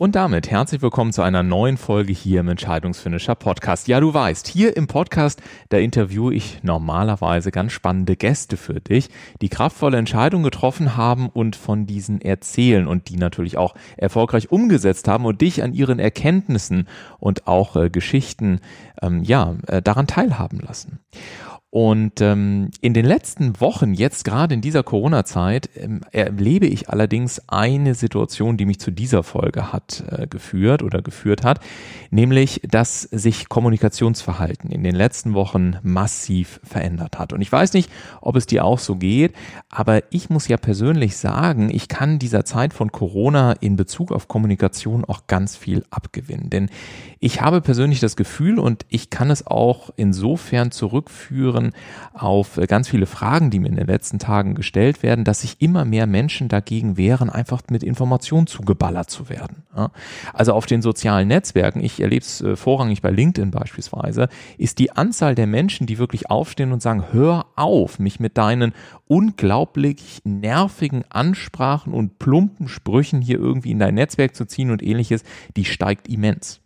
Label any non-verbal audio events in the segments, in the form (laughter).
Und damit herzlich willkommen zu einer neuen Folge hier im Entscheidungsfinisher Podcast. Ja, du weißt, hier im Podcast, da interviewe ich normalerweise ganz spannende Gäste für dich, die kraftvolle Entscheidungen getroffen haben und von diesen erzählen und die natürlich auch erfolgreich umgesetzt haben und dich an ihren Erkenntnissen und auch äh, Geschichten, ähm, ja, äh, daran teilhaben lassen. Und ähm, in den letzten Wochen, jetzt gerade in dieser Corona-Zeit, ähm, erlebe ich allerdings eine Situation, die mich zu dieser Folge hat äh, geführt oder geführt hat, nämlich, dass sich Kommunikationsverhalten in den letzten Wochen massiv verändert hat. Und ich weiß nicht, ob es dir auch so geht, aber ich muss ja persönlich sagen, ich kann dieser Zeit von Corona in Bezug auf Kommunikation auch ganz viel abgewinnen. Denn ich habe persönlich das Gefühl und ich kann es auch insofern zurückführen, auf äh, ganz viele Fragen, die mir in den letzten Tagen gestellt werden, dass sich immer mehr Menschen dagegen wehren, einfach mit Informationen zugeballert zu werden. Also auf den sozialen Netzwerken, ich erlebe es äh, vorrangig bei LinkedIn beispielsweise, ist die Anzahl der Menschen, die wirklich aufstehen und sagen, hör auf, mich mit deinen unglaublich nervigen Ansprachen und plumpen Sprüchen hier irgendwie in dein Netzwerk zu ziehen und ähnliches, die steigt immens.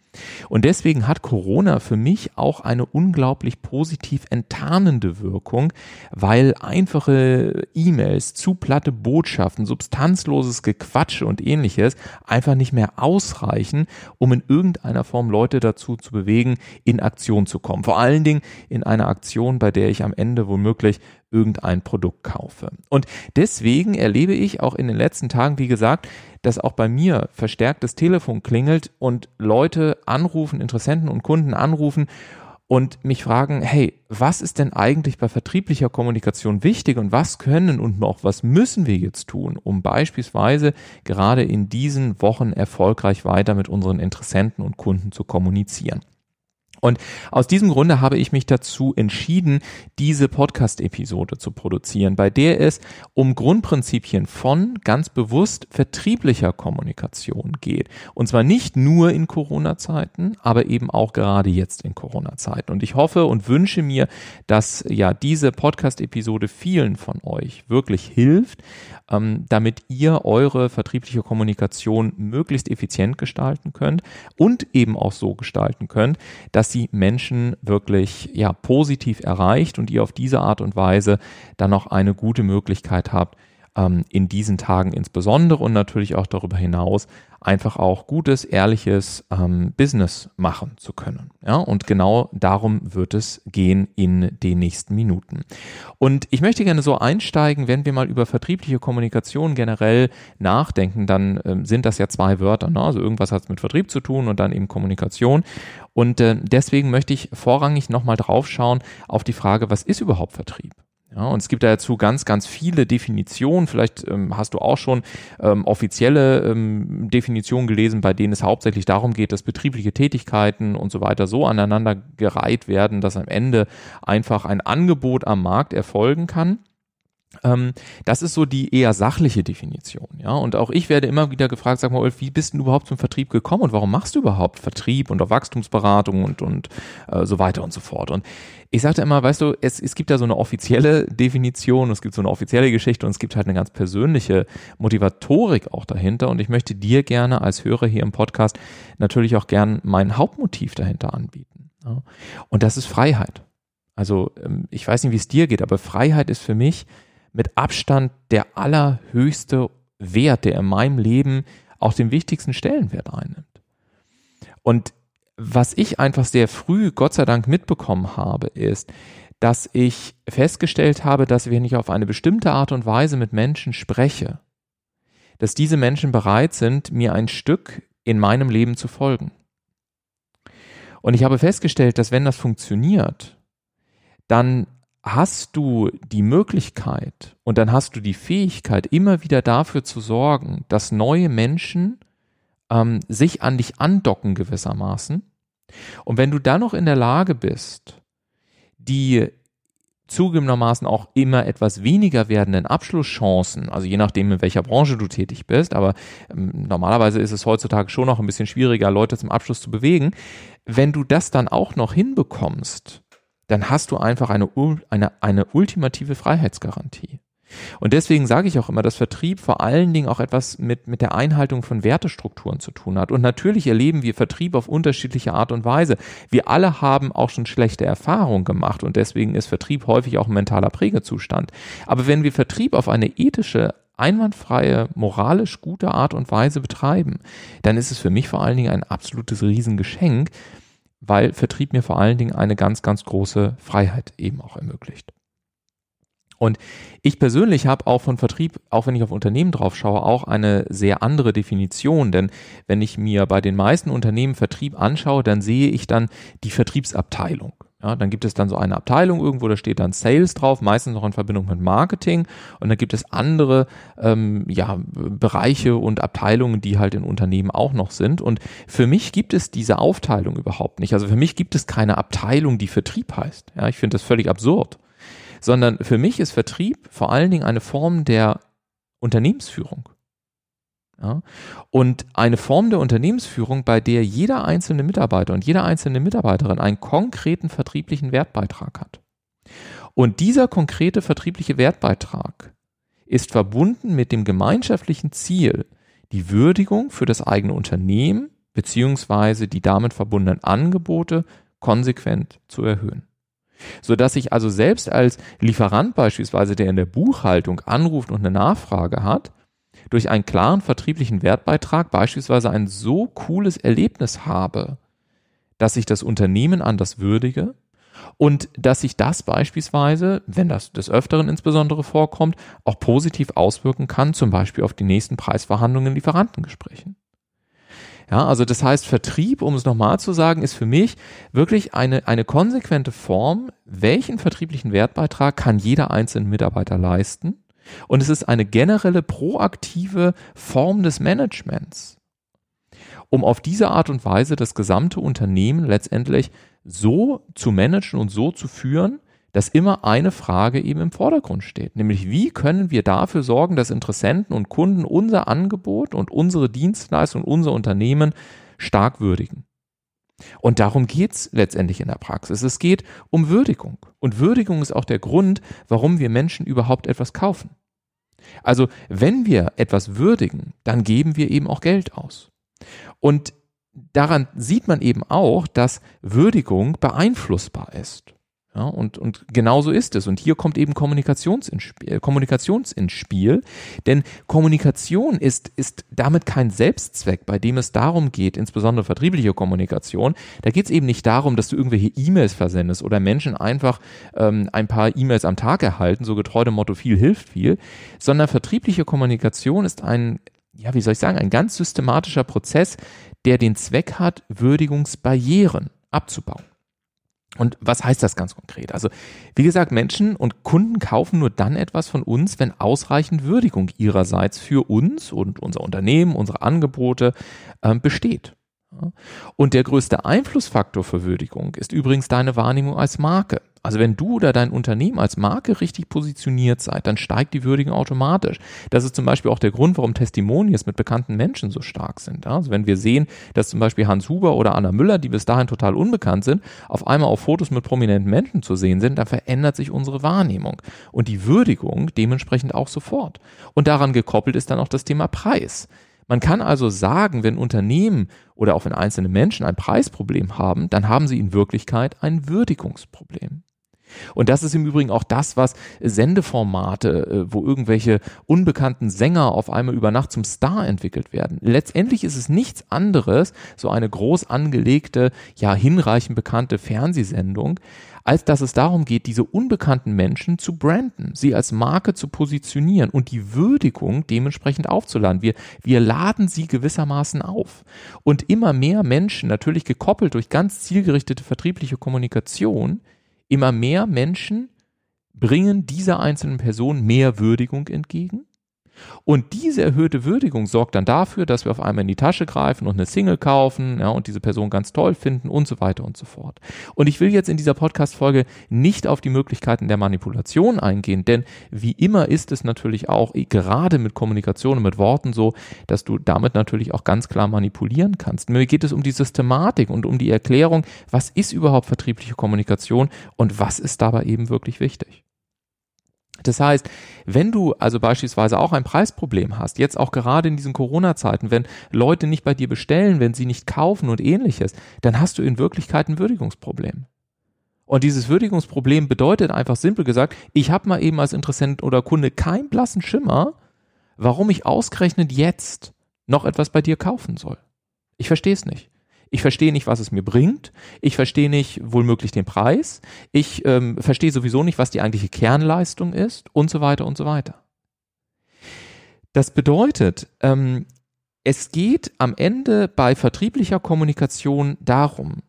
Und deswegen hat Corona für mich auch eine unglaublich positiv enttarnende Wirkung, weil einfache E-Mails, zu platte Botschaften, substanzloses Gequatsche und ähnliches einfach nicht mehr ausreichen, um in irgendeiner Form Leute dazu zu bewegen, in Aktion zu kommen. Vor allen Dingen in einer Aktion, bei der ich am Ende womöglich irgendein Produkt kaufe. Und deswegen erlebe ich auch in den letzten Tagen, wie gesagt, dass auch bei mir verstärkt das Telefon klingelt und Leute anrufen, Interessenten und Kunden anrufen und mich fragen, hey, was ist denn eigentlich bei vertrieblicher Kommunikation wichtig und was können und auch was müssen wir jetzt tun, um beispielsweise gerade in diesen Wochen erfolgreich weiter mit unseren Interessenten und Kunden zu kommunizieren? Und aus diesem Grunde habe ich mich dazu entschieden, diese Podcast-Episode zu produzieren, bei der es um Grundprinzipien von ganz bewusst vertrieblicher Kommunikation geht. Und zwar nicht nur in Corona-Zeiten, aber eben auch gerade jetzt in Corona-Zeiten. Und ich hoffe und wünsche mir, dass ja diese Podcast-Episode vielen von euch wirklich hilft, ähm, damit ihr eure vertriebliche Kommunikation möglichst effizient gestalten könnt und eben auch so gestalten könnt, dass sie Menschen wirklich ja positiv erreicht und ihr auf diese Art und Weise dann noch eine gute Möglichkeit habt, ähm, in diesen Tagen insbesondere und natürlich auch darüber hinaus einfach auch gutes, ehrliches ähm, Business machen zu können. Ja, und genau darum wird es gehen in den nächsten Minuten. Und ich möchte gerne so einsteigen, wenn wir mal über vertriebliche Kommunikation generell nachdenken, dann ähm, sind das ja zwei Wörter. Ne? Also irgendwas hat es mit Vertrieb zu tun und dann eben Kommunikation. Und äh, deswegen möchte ich vorrangig nochmal drauf schauen auf die Frage, was ist überhaupt Vertrieb? Ja, und es gibt dazu ganz, ganz viele Definitionen. Vielleicht ähm, hast du auch schon ähm, offizielle ähm, Definitionen gelesen, bei denen es hauptsächlich darum geht, dass betriebliche Tätigkeiten und so weiter so aneinander gereiht werden, dass am Ende einfach ein Angebot am Markt erfolgen kann. Ähm, das ist so die eher sachliche Definition, ja. Und auch ich werde immer wieder gefragt, sag mal, Ulf, wie bist du überhaupt zum Vertrieb gekommen und warum machst du überhaupt Vertrieb und auch Wachstumsberatung und, und äh, so weiter und so fort. Und ich sagte immer, weißt du, es, es gibt ja so eine offizielle (laughs) Definition, es gibt so eine offizielle Geschichte und es gibt halt eine ganz persönliche Motivatorik auch dahinter. Und ich möchte dir gerne als Hörer hier im Podcast natürlich auch gern mein Hauptmotiv dahinter anbieten. Ja? Und das ist Freiheit. Also ähm, ich weiß nicht, wie es dir geht, aber Freiheit ist für mich mit Abstand der allerhöchste Wert, der in meinem Leben auch den wichtigsten Stellenwert einnimmt. Und was ich einfach sehr früh, Gott sei Dank, mitbekommen habe, ist, dass ich festgestellt habe, dass wenn ich auf eine bestimmte Art und Weise mit Menschen spreche, dass diese Menschen bereit sind, mir ein Stück in meinem Leben zu folgen. Und ich habe festgestellt, dass wenn das funktioniert, dann hast du die Möglichkeit und dann hast du die Fähigkeit, immer wieder dafür zu sorgen, dass neue Menschen ähm, sich an dich andocken gewissermaßen. Und wenn du dann noch in der Lage bist, die zugegebenermaßen auch immer etwas weniger werdenden Abschlusschancen, also je nachdem, in welcher Branche du tätig bist, aber ähm, normalerweise ist es heutzutage schon noch ein bisschen schwieriger, Leute zum Abschluss zu bewegen. Wenn du das dann auch noch hinbekommst, dann hast du einfach eine, eine, eine ultimative Freiheitsgarantie. Und deswegen sage ich auch immer, dass Vertrieb vor allen Dingen auch etwas mit, mit der Einhaltung von Wertestrukturen zu tun hat. Und natürlich erleben wir Vertrieb auf unterschiedliche Art und Weise. Wir alle haben auch schon schlechte Erfahrungen gemacht und deswegen ist Vertrieb häufig auch ein mentaler Prägezustand. Aber wenn wir Vertrieb auf eine ethische, einwandfreie, moralisch gute Art und Weise betreiben, dann ist es für mich vor allen Dingen ein absolutes Riesengeschenk, weil Vertrieb mir vor allen Dingen eine ganz, ganz große Freiheit eben auch ermöglicht. Und ich persönlich habe auch von Vertrieb, auch wenn ich auf Unternehmen drauf schaue, auch eine sehr andere Definition. Denn wenn ich mir bei den meisten Unternehmen Vertrieb anschaue, dann sehe ich dann die Vertriebsabteilung. Ja, dann gibt es dann so eine Abteilung irgendwo, da steht dann Sales drauf, meistens noch in Verbindung mit Marketing. Und dann gibt es andere ähm, ja, Bereiche und Abteilungen, die halt in Unternehmen auch noch sind. Und für mich gibt es diese Aufteilung überhaupt nicht. Also für mich gibt es keine Abteilung, die Vertrieb heißt. Ja, ich finde das völlig absurd sondern für mich ist Vertrieb vor allen Dingen eine Form der Unternehmensführung. Ja? Und eine Form der Unternehmensführung, bei der jeder einzelne Mitarbeiter und jede einzelne Mitarbeiterin einen konkreten vertrieblichen Wertbeitrag hat. Und dieser konkrete vertriebliche Wertbeitrag ist verbunden mit dem gemeinschaftlichen Ziel, die Würdigung für das eigene Unternehmen beziehungsweise die damit verbundenen Angebote konsequent zu erhöhen so dass ich also selbst als Lieferant beispielsweise, der in der Buchhaltung anruft und eine Nachfrage hat, durch einen klaren vertrieblichen Wertbeitrag beispielsweise ein so cooles Erlebnis habe, dass ich das Unternehmen anders würdige und dass sich das beispielsweise, wenn das des Öfteren insbesondere vorkommt, auch positiv auswirken kann, zum Beispiel auf die nächsten Preisverhandlungen in Lieferantengesprächen. Ja, also das heißt, Vertrieb, um es nochmal zu sagen, ist für mich wirklich eine, eine konsequente Form, welchen vertrieblichen Wertbeitrag kann jeder einzelne Mitarbeiter leisten. Und es ist eine generelle proaktive Form des Managements, um auf diese Art und Weise das gesamte Unternehmen letztendlich so zu managen und so zu führen, dass immer eine Frage eben im Vordergrund steht, nämlich wie können wir dafür sorgen, dass Interessenten und Kunden unser Angebot und unsere Dienstleistung und unser Unternehmen stark würdigen. Und darum geht's letztendlich in der Praxis. Es geht um Würdigung. Und Würdigung ist auch der Grund, warum wir Menschen überhaupt etwas kaufen. Also wenn wir etwas würdigen, dann geben wir eben auch Geld aus. Und daran sieht man eben auch, dass Würdigung beeinflussbar ist. Ja, und, und genauso ist es. Und hier kommt eben Kommunikations ins Spiel, Kommunikations ins Spiel. Denn Kommunikation ist, ist damit kein Selbstzweck, bei dem es darum geht, insbesondere vertriebliche Kommunikation. Da geht es eben nicht darum, dass du irgendwelche E-Mails versendest oder Menschen einfach ähm, ein paar E-Mails am Tag erhalten, so getreu dem Motto viel hilft viel, sondern vertriebliche Kommunikation ist ein, ja, wie soll ich sagen, ein ganz systematischer Prozess, der den Zweck hat, Würdigungsbarrieren abzubauen. Und was heißt das ganz konkret? Also, wie gesagt, Menschen und Kunden kaufen nur dann etwas von uns, wenn ausreichend Würdigung ihrerseits für uns und unser Unternehmen, unsere Angebote äh, besteht. Und der größte Einflussfaktor für Würdigung ist übrigens deine Wahrnehmung als Marke. Also wenn du oder dein Unternehmen als Marke richtig positioniert seid, dann steigt die Würdigung automatisch. Das ist zum Beispiel auch der Grund, warum Testimonials mit bekannten Menschen so stark sind. Also wenn wir sehen, dass zum Beispiel Hans Huber oder Anna Müller, die bis dahin total unbekannt sind, auf einmal auf Fotos mit prominenten Menschen zu sehen sind, dann verändert sich unsere Wahrnehmung und die Würdigung dementsprechend auch sofort. Und daran gekoppelt ist dann auch das Thema Preis. Man kann also sagen, wenn Unternehmen oder auch wenn einzelne Menschen ein Preisproblem haben, dann haben sie in Wirklichkeit ein Würdigungsproblem. Und das ist im Übrigen auch das, was Sendeformate, äh, wo irgendwelche unbekannten Sänger auf einmal über Nacht zum Star entwickelt werden. Letztendlich ist es nichts anderes, so eine groß angelegte, ja hinreichend bekannte Fernsehsendung, als dass es darum geht, diese unbekannten Menschen zu branden, sie als Marke zu positionieren und die Würdigung dementsprechend aufzuladen. Wir, wir laden sie gewissermaßen auf. Und immer mehr Menschen, natürlich gekoppelt durch ganz zielgerichtete vertriebliche Kommunikation, immer mehr Menschen bringen dieser einzelnen Person mehr Würdigung entgegen Und diese erhöhte Würdigung sorgt dann dafür, dass wir auf einmal in die Tasche greifen und eine Single kaufen ja, und diese Person ganz toll finden und so weiter und so fort. Und ich will jetzt in dieser Podcast-Folge nicht auf die Möglichkeiten der Manipulation eingehen, denn wie immer ist es natürlich auch gerade mit Kommunikation und mit Worten so, dass du damit natürlich auch ganz klar manipulieren kannst. Mir geht es um die Systematik und um die Erklärung, was ist überhaupt vertriebliche Kommunikation und was ist dabei eben wirklich wichtig. Das heißt, wenn du also beispielsweise auch ein Preisproblem hast, jetzt auch gerade in diesen Corona-Zeiten, wenn Leute nicht bei dir bestellen, wenn sie nicht kaufen und ähnliches, dann hast du in Wirklichkeit ein Würdigungsproblem. Und dieses Würdigungsproblem bedeutet einfach simpel gesagt, ich habe mal eben als Interessent oder Kunde keinen blassen Schimmer, warum ich ausgerechnet jetzt noch etwas bei dir kaufen soll. Ich verstehe es nicht. Ich verstehe nicht, was es mir bringt. Ich verstehe nicht wohlmöglich den Preis. Ich ähm, verstehe sowieso nicht, was die eigentliche Kernleistung ist und so weiter und so weiter. Das bedeutet, ähm, es geht am Ende bei vertrieblicher Kommunikation darum,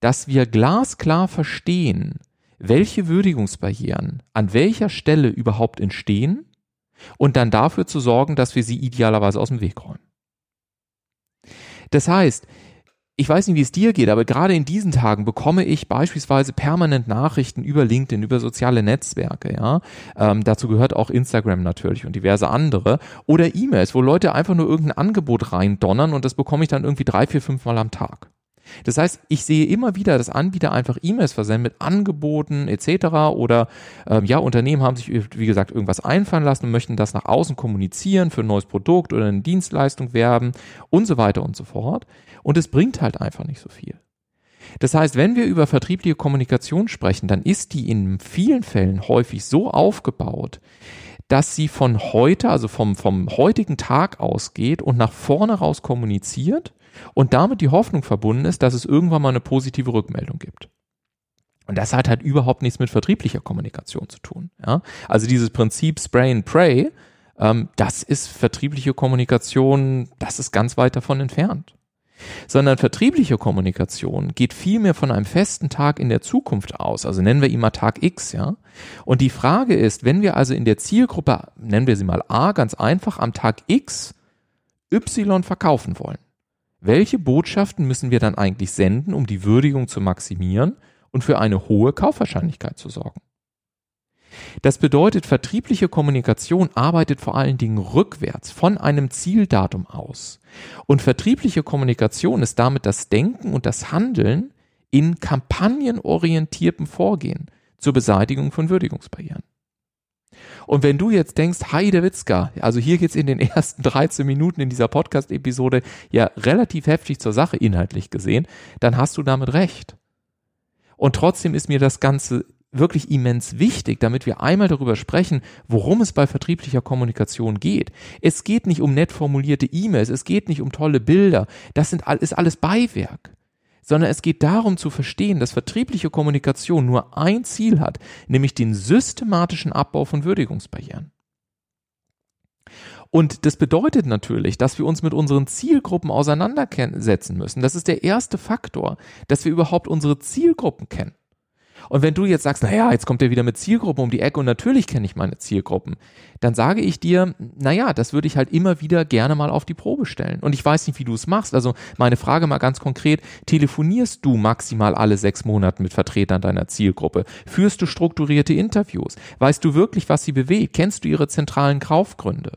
dass wir glasklar verstehen, welche Würdigungsbarrieren an welcher Stelle überhaupt entstehen und dann dafür zu sorgen, dass wir sie idealerweise aus dem Weg räumen. Das heißt, ich weiß nicht, wie es dir geht, aber gerade in diesen Tagen bekomme ich beispielsweise permanent Nachrichten über LinkedIn, über soziale Netzwerke, ja. Ähm, dazu gehört auch Instagram natürlich und diverse andere. Oder E-Mails, wo Leute einfach nur irgendein Angebot reindonnern und das bekomme ich dann irgendwie drei, vier, fünf Mal am Tag. Das heißt, ich sehe immer wieder, dass Anbieter einfach E-Mails versenden mit Angeboten etc. Oder ähm, ja, Unternehmen haben sich, wie gesagt, irgendwas einfallen lassen und möchten das nach außen kommunizieren für ein neues Produkt oder eine Dienstleistung werben und so weiter und so fort. Und es bringt halt einfach nicht so viel. Das heißt, wenn wir über vertriebliche Kommunikation sprechen, dann ist die in vielen Fällen häufig so aufgebaut, dass sie von heute, also vom, vom heutigen Tag ausgeht und nach vorne raus kommuniziert und damit die Hoffnung verbunden ist, dass es irgendwann mal eine positive Rückmeldung gibt. Und das hat halt überhaupt nichts mit vertrieblicher Kommunikation zu tun. Ja? Also dieses Prinzip Spray and Pray, ähm, das ist vertriebliche Kommunikation, das ist ganz weit davon entfernt. Sondern vertriebliche Kommunikation geht vielmehr von einem festen Tag in der Zukunft aus. Also nennen wir ihn mal Tag X, ja. Und die Frage ist, wenn wir also in der Zielgruppe, nennen wir sie mal A, ganz einfach am Tag X Y verkaufen wollen welche Botschaften müssen wir dann eigentlich senden, um die Würdigung zu maximieren und für eine hohe Kaufwahrscheinlichkeit zu sorgen? Das bedeutet, vertriebliche Kommunikation arbeitet vor allen Dingen rückwärts von einem Zieldatum aus. Und vertriebliche Kommunikation ist damit das Denken und das Handeln in kampagnenorientiertem Vorgehen zur Beseitigung von Würdigungsbarrieren. Und wenn du jetzt denkst, Heide Witzka, also hier geht's in den ersten 13 Minuten in dieser Podcast-Episode ja relativ heftig zur Sache inhaltlich gesehen, dann hast du damit recht. Und trotzdem ist mir das Ganze wirklich immens wichtig, damit wir einmal darüber sprechen, worum es bei vertrieblicher Kommunikation geht. Es geht nicht um nett formulierte E-Mails, es geht nicht um tolle Bilder, das sind, ist alles Beiwerk sondern es geht darum zu verstehen, dass vertriebliche Kommunikation nur ein Ziel hat, nämlich den systematischen Abbau von Würdigungsbarrieren. Und das bedeutet natürlich, dass wir uns mit unseren Zielgruppen auseinandersetzen müssen. Das ist der erste Faktor, dass wir überhaupt unsere Zielgruppen kennen. Und wenn du jetzt sagst, naja, jetzt kommt er wieder mit Zielgruppen um die Ecke und natürlich kenne ich meine Zielgruppen, dann sage ich dir, naja, das würde ich halt immer wieder gerne mal auf die Probe stellen. Und ich weiß nicht, wie du es machst. Also meine Frage mal ganz konkret, telefonierst du maximal alle sechs Monate mit Vertretern deiner Zielgruppe? Führst du strukturierte Interviews? Weißt du wirklich, was sie bewegt? Kennst du ihre zentralen Kaufgründe?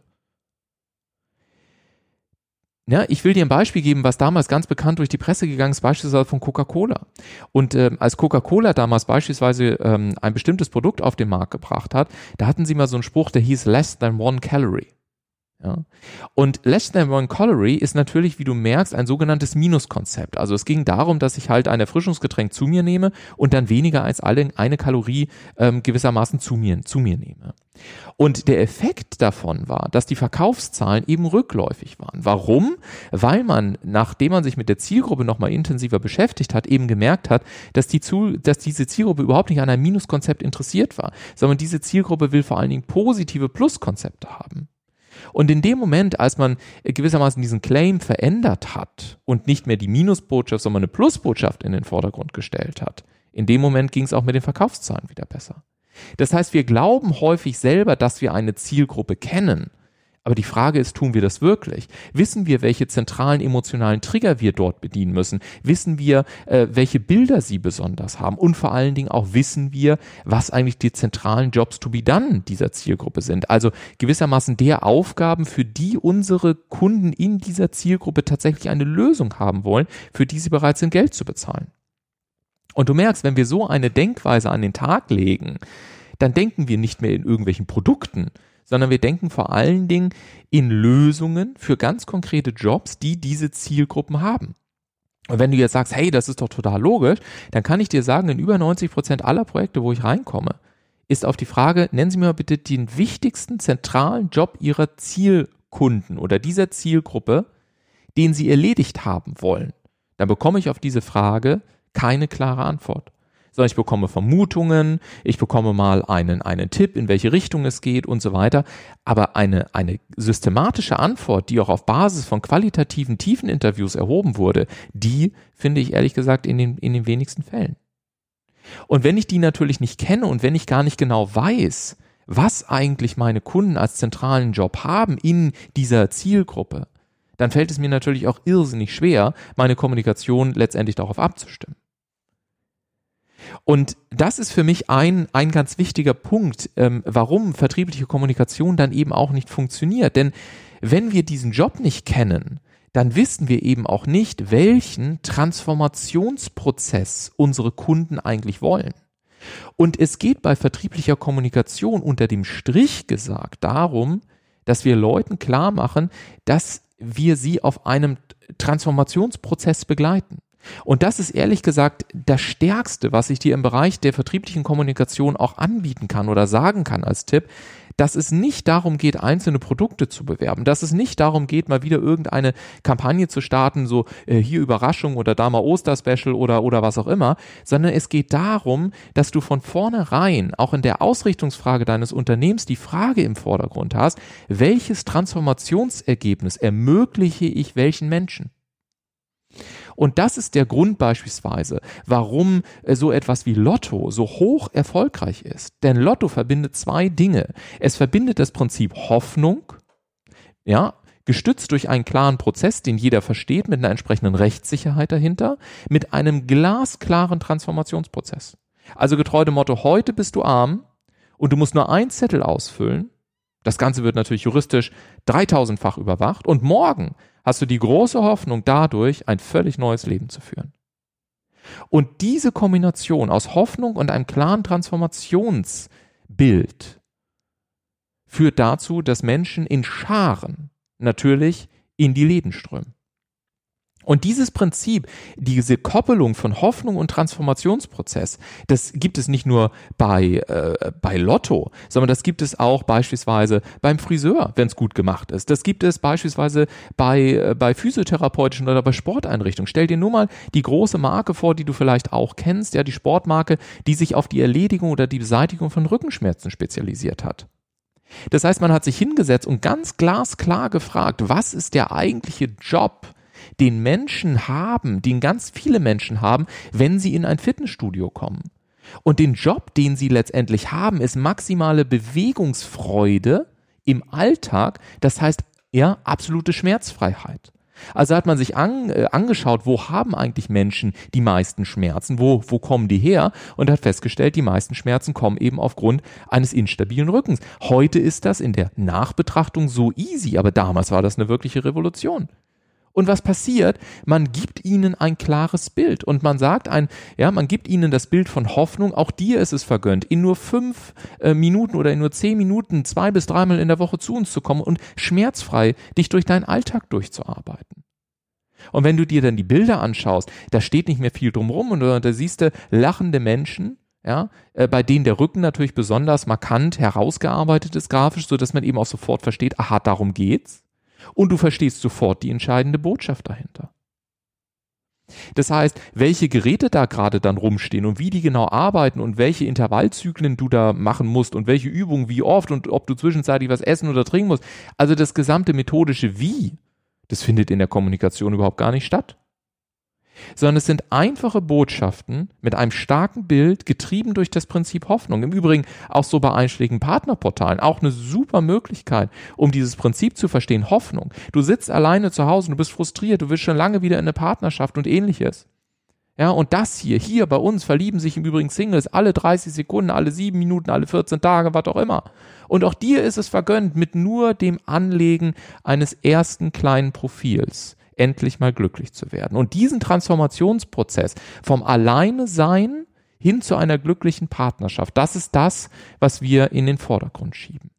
Ja, ich will dir ein Beispiel geben, was damals ganz bekannt durch die Presse gegangen ist, beispielsweise von Coca-Cola. Und äh, als Coca-Cola damals beispielsweise ähm, ein bestimmtes Produkt auf den Markt gebracht hat, da hatten sie mal so einen Spruch, der hieß less than one calorie. Ja. Und Less Than One Calorie ist natürlich, wie du merkst, ein sogenanntes Minuskonzept. Also es ging darum, dass ich halt ein Erfrischungsgetränk zu mir nehme und dann weniger als alle eine Kalorie ähm, gewissermaßen zu mir, zu mir nehme. Und der Effekt davon war, dass die Verkaufszahlen eben rückläufig waren. Warum? Weil man, nachdem man sich mit der Zielgruppe nochmal intensiver beschäftigt hat, eben gemerkt hat, dass, die zu, dass diese Zielgruppe überhaupt nicht an einem Minuskonzept interessiert war, sondern diese Zielgruppe will vor allen Dingen positive Pluskonzepte haben. Und in dem Moment, als man gewissermaßen diesen Claim verändert hat und nicht mehr die Minusbotschaft, sondern eine Plusbotschaft in den Vordergrund gestellt hat, in dem Moment ging es auch mit den Verkaufszahlen wieder besser. Das heißt, wir glauben häufig selber, dass wir eine Zielgruppe kennen, Aber die Frage ist, tun wir das wirklich? Wissen wir, welche zentralen emotionalen Trigger wir dort bedienen müssen? Wissen wir, äh, welche Bilder sie besonders haben? Und vor allen Dingen auch wissen wir, was eigentlich die zentralen Jobs to be done dieser Zielgruppe sind? Also gewissermaßen der Aufgaben, für die unsere Kunden in dieser Zielgruppe tatsächlich eine Lösung haben wollen, für die sie bereit sind, Geld zu bezahlen. Und du merkst, wenn wir so eine Denkweise an den Tag legen, dann denken wir nicht mehr in irgendwelchen Produkten, sondern wir denken vor allen Dingen in Lösungen für ganz konkrete Jobs, die diese Zielgruppen haben. Und wenn du jetzt sagst, hey, das ist doch total logisch, dann kann ich dir sagen, in über 90 Prozent aller Projekte, wo ich reinkomme, ist auf die Frage, nennen Sie mir bitte den wichtigsten zentralen Job Ihrer Zielkunden oder dieser Zielgruppe, den Sie erledigt haben wollen. Dann bekomme ich auf diese Frage keine klare Antwort sondern ich bekomme Vermutungen, ich bekomme mal einen, einen Tipp, in welche Richtung es geht und so weiter. Aber eine, eine systematische Antwort, die auch auf Basis von qualitativen Tiefeninterviews erhoben wurde, die finde ich ehrlich gesagt in den, in den wenigsten Fällen. Und wenn ich die natürlich nicht kenne und wenn ich gar nicht genau weiß, was eigentlich meine Kunden als zentralen Job haben in dieser Zielgruppe, dann fällt es mir natürlich auch irrsinnig schwer, meine Kommunikation letztendlich darauf abzustimmen. Und das ist für mich ein, ein ganz wichtiger Punkt, ähm, warum vertriebliche Kommunikation dann eben auch nicht funktioniert. Denn wenn wir diesen Job nicht kennen, dann wissen wir eben auch nicht, welchen Transformationsprozess unsere Kunden eigentlich wollen. Und es geht bei vertrieblicher Kommunikation unter dem Strich gesagt darum, dass wir Leuten klar machen, dass wir sie auf einem Transformationsprozess begleiten. Und das ist ehrlich gesagt das Stärkste, was ich dir im Bereich der vertrieblichen Kommunikation auch anbieten kann oder sagen kann als Tipp, dass es nicht darum geht, einzelne Produkte zu bewerben, dass es nicht darum geht, mal wieder irgendeine Kampagne zu starten, so äh, hier Überraschung oder da mal Osterspecial oder, oder was auch immer, sondern es geht darum, dass du von vornherein auch in der Ausrichtungsfrage deines Unternehmens die Frage im Vordergrund hast, welches Transformationsergebnis ermögliche ich welchen Menschen? Und das ist der Grund beispielsweise, warum äh, so etwas wie Lotto so hoch erfolgreich ist. Denn Lotto verbindet zwei Dinge. Es verbindet das Prinzip Hoffnung, ja, gestützt durch einen klaren Prozess, den jeder versteht, mit einer entsprechenden Rechtssicherheit dahinter, mit einem glasklaren Transformationsprozess. Also getreu dem Motto, heute bist du arm und du musst nur ein Zettel ausfüllen. Das Ganze wird natürlich juristisch 3000-fach überwacht und morgen hast du die große Hoffnung, dadurch ein völlig neues Leben zu führen. Und diese Kombination aus Hoffnung und einem klaren Transformationsbild führt dazu, dass Menschen in Scharen natürlich in die Läden strömen. Und dieses Prinzip, diese Koppelung von Hoffnung und Transformationsprozess, das gibt es nicht nur bei, äh, bei Lotto, sondern das gibt es auch beispielsweise beim Friseur, wenn es gut gemacht ist. Das gibt es beispielsweise bei, äh, bei physiotherapeutischen oder bei Sporteinrichtungen. Stell dir nur mal die große Marke vor, die du vielleicht auch kennst, ja, die Sportmarke, die sich auf die Erledigung oder die Beseitigung von Rückenschmerzen spezialisiert hat. Das heißt, man hat sich hingesetzt und ganz glasklar gefragt, was ist der eigentliche Job den Menschen haben, den ganz viele Menschen haben, wenn sie in ein Fitnessstudio kommen. Und den Job, den sie letztendlich haben, ist maximale Bewegungsfreude im Alltag, das heißt ja absolute Schmerzfreiheit. Also hat man sich an, äh, angeschaut, wo haben eigentlich Menschen die meisten Schmerzen, wo, wo kommen die her und hat festgestellt, die meisten Schmerzen kommen eben aufgrund eines instabilen Rückens. Heute ist das in der Nachbetrachtung so easy, aber damals war das eine wirkliche Revolution. Und was passiert? Man gibt ihnen ein klares Bild und man sagt ein, ja, man gibt ihnen das Bild von Hoffnung. Auch dir ist es vergönnt, in nur fünf äh, Minuten oder in nur zehn Minuten zwei bis dreimal in der Woche zu uns zu kommen und schmerzfrei dich durch deinen Alltag durchzuarbeiten. Und wenn du dir dann die Bilder anschaust, da steht nicht mehr viel drumrum und da siehst du lachende Menschen, ja, äh, bei denen der Rücken natürlich besonders markant herausgearbeitet ist grafisch, so dass man eben auch sofort versteht, aha, darum geht's und du verstehst sofort die entscheidende Botschaft dahinter. Das heißt, welche Geräte da gerade dann rumstehen und wie die genau arbeiten und welche Intervallzyklen du da machen musst und welche Übungen wie oft und ob du zwischenzeitlich was essen oder trinken musst. Also das gesamte methodische Wie, das findet in der Kommunikation überhaupt gar nicht statt. Sondern es sind einfache Botschaften mit einem starken Bild, getrieben durch das Prinzip Hoffnung. Im Übrigen auch so bei einschlägigen Partnerportalen, auch eine super Möglichkeit, um dieses Prinzip zu verstehen, Hoffnung. Du sitzt alleine zu Hause, du bist frustriert, du willst schon lange wieder in eine Partnerschaft und ähnliches. Ja, und das hier, hier bei uns verlieben sich im Übrigen Singles alle 30 Sekunden, alle 7 Minuten, alle 14 Tage, was auch immer. Und auch dir ist es vergönnt, mit nur dem Anlegen eines ersten kleinen Profils endlich mal glücklich zu werden. Und diesen Transformationsprozess vom Alleine sein hin zu einer glücklichen Partnerschaft, das ist das, was wir in den Vordergrund schieben.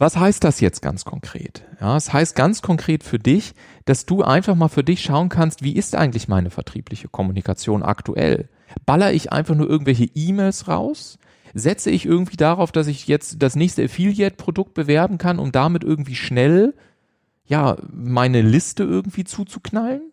Was heißt das jetzt ganz konkret? Ja, es heißt ganz konkret für dich, dass du einfach mal für dich schauen kannst, wie ist eigentlich meine vertriebliche Kommunikation aktuell? Baller ich einfach nur irgendwelche E-Mails raus? Setze ich irgendwie darauf, dass ich jetzt das nächste Affiliate-Produkt bewerben kann, um damit irgendwie schnell ja, meine Liste irgendwie zuzuknallen?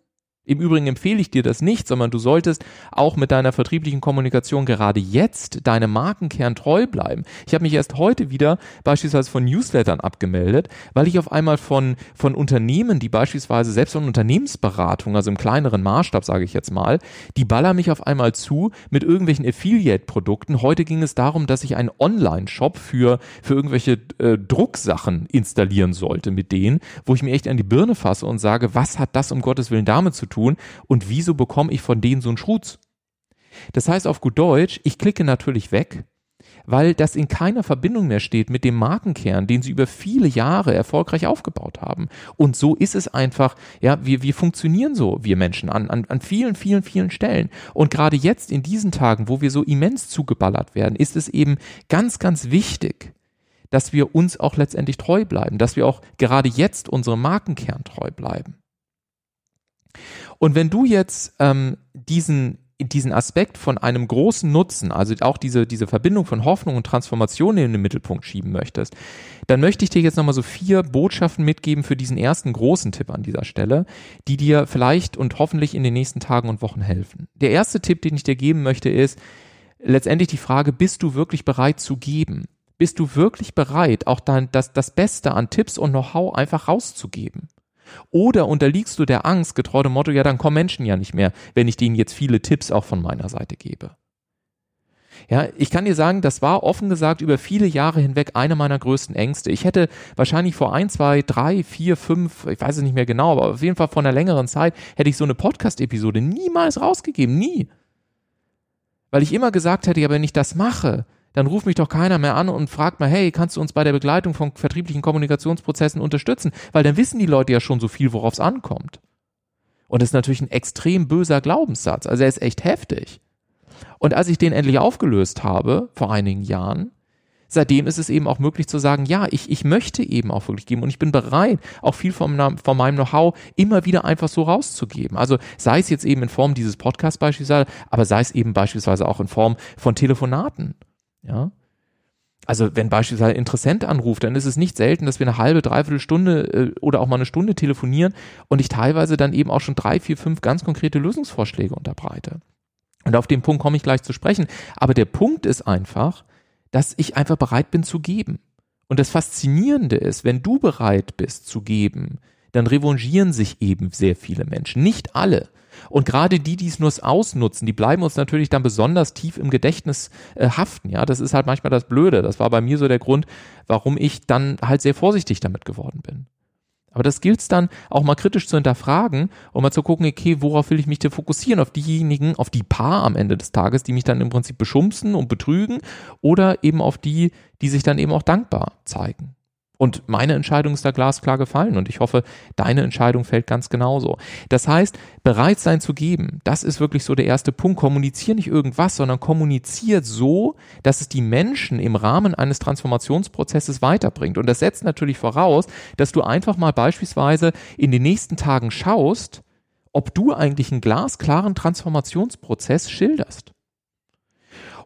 Im Übrigen empfehle ich dir das nicht, sondern du solltest auch mit deiner vertrieblichen Kommunikation gerade jetzt deinem Markenkern treu bleiben. Ich habe mich erst heute wieder beispielsweise von Newslettern abgemeldet, weil ich auf einmal von, von Unternehmen, die beispielsweise selbst von Unternehmensberatung, also im kleineren Maßstab sage ich jetzt mal, die ballern mich auf einmal zu mit irgendwelchen Affiliate-Produkten. Heute ging es darum, dass ich einen Online-Shop für, für irgendwelche äh, Drucksachen installieren sollte mit denen, wo ich mir echt an die Birne fasse und sage, was hat das um Gottes Willen damit zu tun? Tun und wieso bekomme ich von denen so einen Schrutz? Das heißt auf gut Deutsch, ich klicke natürlich weg, weil das in keiner Verbindung mehr steht mit dem Markenkern, den sie über viele Jahre erfolgreich aufgebaut haben. Und so ist es einfach, ja, wir, wir funktionieren so, wir Menschen, an, an, an vielen, vielen, vielen Stellen. Und gerade jetzt in diesen Tagen, wo wir so immens zugeballert werden, ist es eben ganz, ganz wichtig, dass wir uns auch letztendlich treu bleiben, dass wir auch gerade jetzt unserem Markenkern treu bleiben. Und wenn du jetzt ähm, diesen diesen Aspekt von einem großen Nutzen, also auch diese, diese Verbindung von Hoffnung und Transformation in den Mittelpunkt schieben möchtest, dann möchte ich dir jetzt nochmal so vier Botschaften mitgeben für diesen ersten großen Tipp an dieser Stelle, die dir vielleicht und hoffentlich in den nächsten Tagen und Wochen helfen. Der erste Tipp, den ich dir geben möchte, ist letztendlich die Frage, bist du wirklich bereit zu geben? Bist du wirklich bereit, auch dann das, das Beste an Tipps und Know-how einfach rauszugeben? Oder unterliegst du der Angst, getreu dem Motto, ja, dann kommen Menschen ja nicht mehr, wenn ich denen jetzt viele Tipps auch von meiner Seite gebe. Ja, ich kann dir sagen, das war offen gesagt über viele Jahre hinweg eine meiner größten Ängste. Ich hätte wahrscheinlich vor ein, zwei, drei, vier, fünf, ich weiß es nicht mehr genau, aber auf jeden Fall vor einer längeren Zeit hätte ich so eine Podcast-Episode niemals rausgegeben, nie. Weil ich immer gesagt hätte, ja, wenn ich das mache, dann ruft mich doch keiner mehr an und fragt mal, hey, kannst du uns bei der Begleitung von vertrieblichen Kommunikationsprozessen unterstützen? Weil dann wissen die Leute ja schon so viel, worauf es ankommt. Und das ist natürlich ein extrem böser Glaubenssatz. Also er ist echt heftig. Und als ich den endlich aufgelöst habe, vor einigen Jahren, seitdem ist es eben auch möglich zu sagen, ja, ich, ich möchte eben auch wirklich geben und ich bin bereit, auch viel von, von meinem Know-how immer wieder einfach so rauszugeben. Also sei es jetzt eben in Form dieses Podcasts beispielsweise, aber sei es eben beispielsweise auch in Form von Telefonaten ja. Also wenn beispielsweise ein Interessent anruft, dann ist es nicht selten, dass wir eine halbe, dreiviertel Stunde äh, oder auch mal eine Stunde telefonieren und ich teilweise dann eben auch schon drei, vier, fünf ganz konkrete Lösungsvorschläge unterbreite. Und auf den Punkt komme ich gleich zu sprechen. Aber der Punkt ist einfach, dass ich einfach bereit bin zu geben. Und das Faszinierende ist, wenn du bereit bist zu geben, dann revanchieren sich eben sehr viele Menschen. Nicht alle. Und gerade die, die es nur ausnutzen, die bleiben uns natürlich dann besonders tief im Gedächtnis äh, haften. Ja, das ist halt manchmal das Blöde. Das war bei mir so der Grund, warum ich dann halt sehr vorsichtig damit geworden bin. Aber das gilt es dann auch mal kritisch zu hinterfragen und mal zu gucken, okay, worauf will ich mich denn fokussieren? Auf diejenigen, auf die Paar am Ende des Tages, die mich dann im Prinzip beschumsen und betrügen oder eben auf die, die sich dann eben auch dankbar zeigen. Und meine Entscheidung ist da glasklar gefallen und ich hoffe, deine Entscheidung fällt ganz genauso. Das heißt, bereit sein zu geben, das ist wirklich so der erste Punkt. Kommunizier nicht irgendwas, sondern kommuniziert so, dass es die Menschen im Rahmen eines Transformationsprozesses weiterbringt. Und das setzt natürlich voraus, dass du einfach mal beispielsweise in den nächsten Tagen schaust, ob du eigentlich einen glasklaren Transformationsprozess schilderst.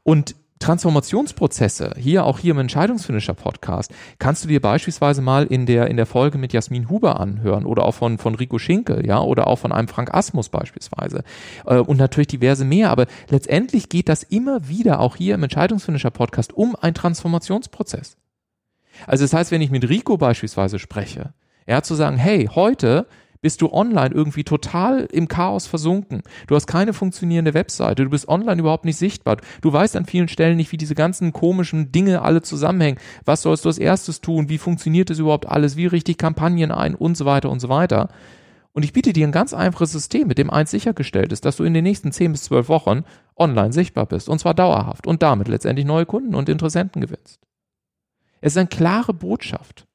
Und Transformationsprozesse, hier auch hier im Entscheidungsfinisher Podcast, kannst du dir beispielsweise mal in der, in der Folge mit Jasmin Huber anhören oder auch von, von Rico Schinkel, ja, oder auch von einem Frank Asmus beispielsweise. Äh, und natürlich diverse mehr. Aber letztendlich geht das immer wieder auch hier im Entscheidungsfinisher Podcast um einen Transformationsprozess. Also das heißt, wenn ich mit Rico beispielsweise spreche, er zu sagen, hey, heute bist du online irgendwie total im Chaos versunken. Du hast keine funktionierende Webseite, du bist online überhaupt nicht sichtbar. Du weißt an vielen Stellen nicht, wie diese ganzen komischen Dinge alle zusammenhängen. Was sollst du als erstes tun? Wie funktioniert das überhaupt alles? Wie richtig Kampagnen ein und so weiter und so weiter. Und ich biete dir ein ganz einfaches System, mit dem eins sichergestellt ist, dass du in den nächsten 10 bis 12 Wochen online sichtbar bist. Und zwar dauerhaft. Und damit letztendlich neue Kunden und Interessenten gewinnst. Es ist eine klare Botschaft.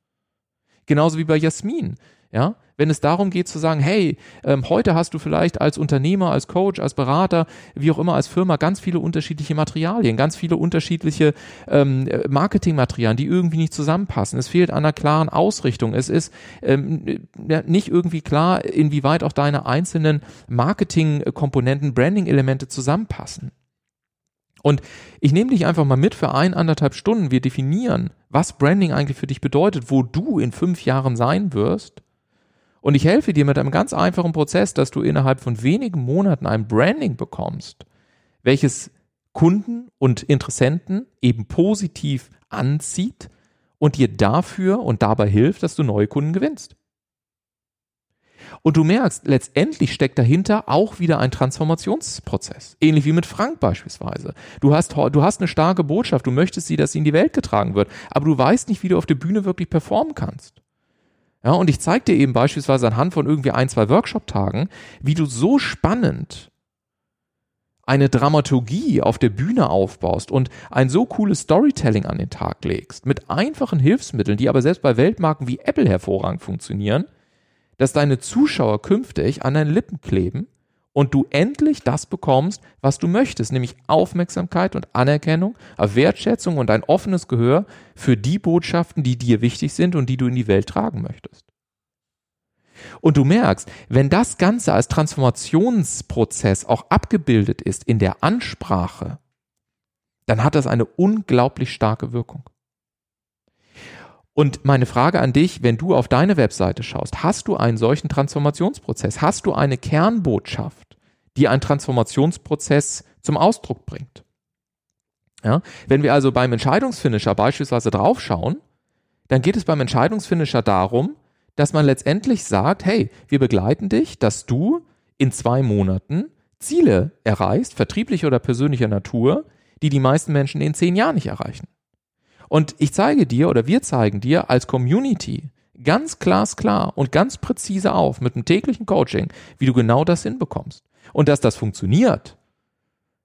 Genauso wie bei Jasmin. Ja, wenn es darum geht zu sagen, hey, ähm, heute hast du vielleicht als Unternehmer, als Coach, als Berater, wie auch immer, als Firma ganz viele unterschiedliche Materialien, ganz viele unterschiedliche ähm, Marketingmaterialien, die irgendwie nicht zusammenpassen. Es fehlt an einer klaren Ausrichtung. Es ist ähm, nicht irgendwie klar, inwieweit auch deine einzelnen Marketingkomponenten, Branding-Elemente zusammenpassen. Und ich nehme dich einfach mal mit für ein, anderthalb Stunden. Wir definieren, was Branding eigentlich für dich bedeutet, wo du in fünf Jahren sein wirst und ich helfe dir mit einem ganz einfachen Prozess, dass du innerhalb von wenigen Monaten ein Branding bekommst, welches Kunden und Interessenten eben positiv anzieht und dir dafür und dabei hilft, dass du neue Kunden gewinnst. Und du merkst, letztendlich steckt dahinter auch wieder ein Transformationsprozess. Ähnlich wie mit Frank beispielsweise. Du hast, du hast eine starke Botschaft, du möchtest sie, dass sie in die Welt getragen wird, aber du weißt nicht, wie du auf der Bühne wirklich performen kannst. Ja, und ich zeige dir eben beispielsweise anhand von irgendwie ein, zwei Workshop-Tagen, wie du so spannend eine Dramaturgie auf der Bühne aufbaust und ein so cooles Storytelling an den Tag legst, mit einfachen Hilfsmitteln, die aber selbst bei Weltmarken wie Apple hervorragend funktionieren, dass deine Zuschauer künftig an deinen Lippen kleben und du endlich das bekommst, was du möchtest, nämlich Aufmerksamkeit und Anerkennung, Wertschätzung und ein offenes Gehör für die Botschaften, die dir wichtig sind und die du in die Welt tragen möchtest. Und du merkst, wenn das Ganze als Transformationsprozess auch abgebildet ist in der Ansprache, dann hat das eine unglaublich starke Wirkung. Und meine Frage an dich, wenn du auf deine Webseite schaust, hast du einen solchen Transformationsprozess? Hast du eine Kernbotschaft? Die ein Transformationsprozess zum Ausdruck bringt. Ja? Wenn wir also beim Entscheidungsfinisher beispielsweise draufschauen, dann geht es beim Entscheidungsfinisher darum, dass man letztendlich sagt, hey, wir begleiten dich, dass du in zwei Monaten Ziele erreichst, vertrieblicher oder persönlicher Natur, die die meisten Menschen in zehn Jahren nicht erreichen. Und ich zeige dir oder wir zeigen dir als Community ganz glasklar und ganz präzise auf mit einem täglichen Coaching, wie du genau das hinbekommst. Und dass das funktioniert,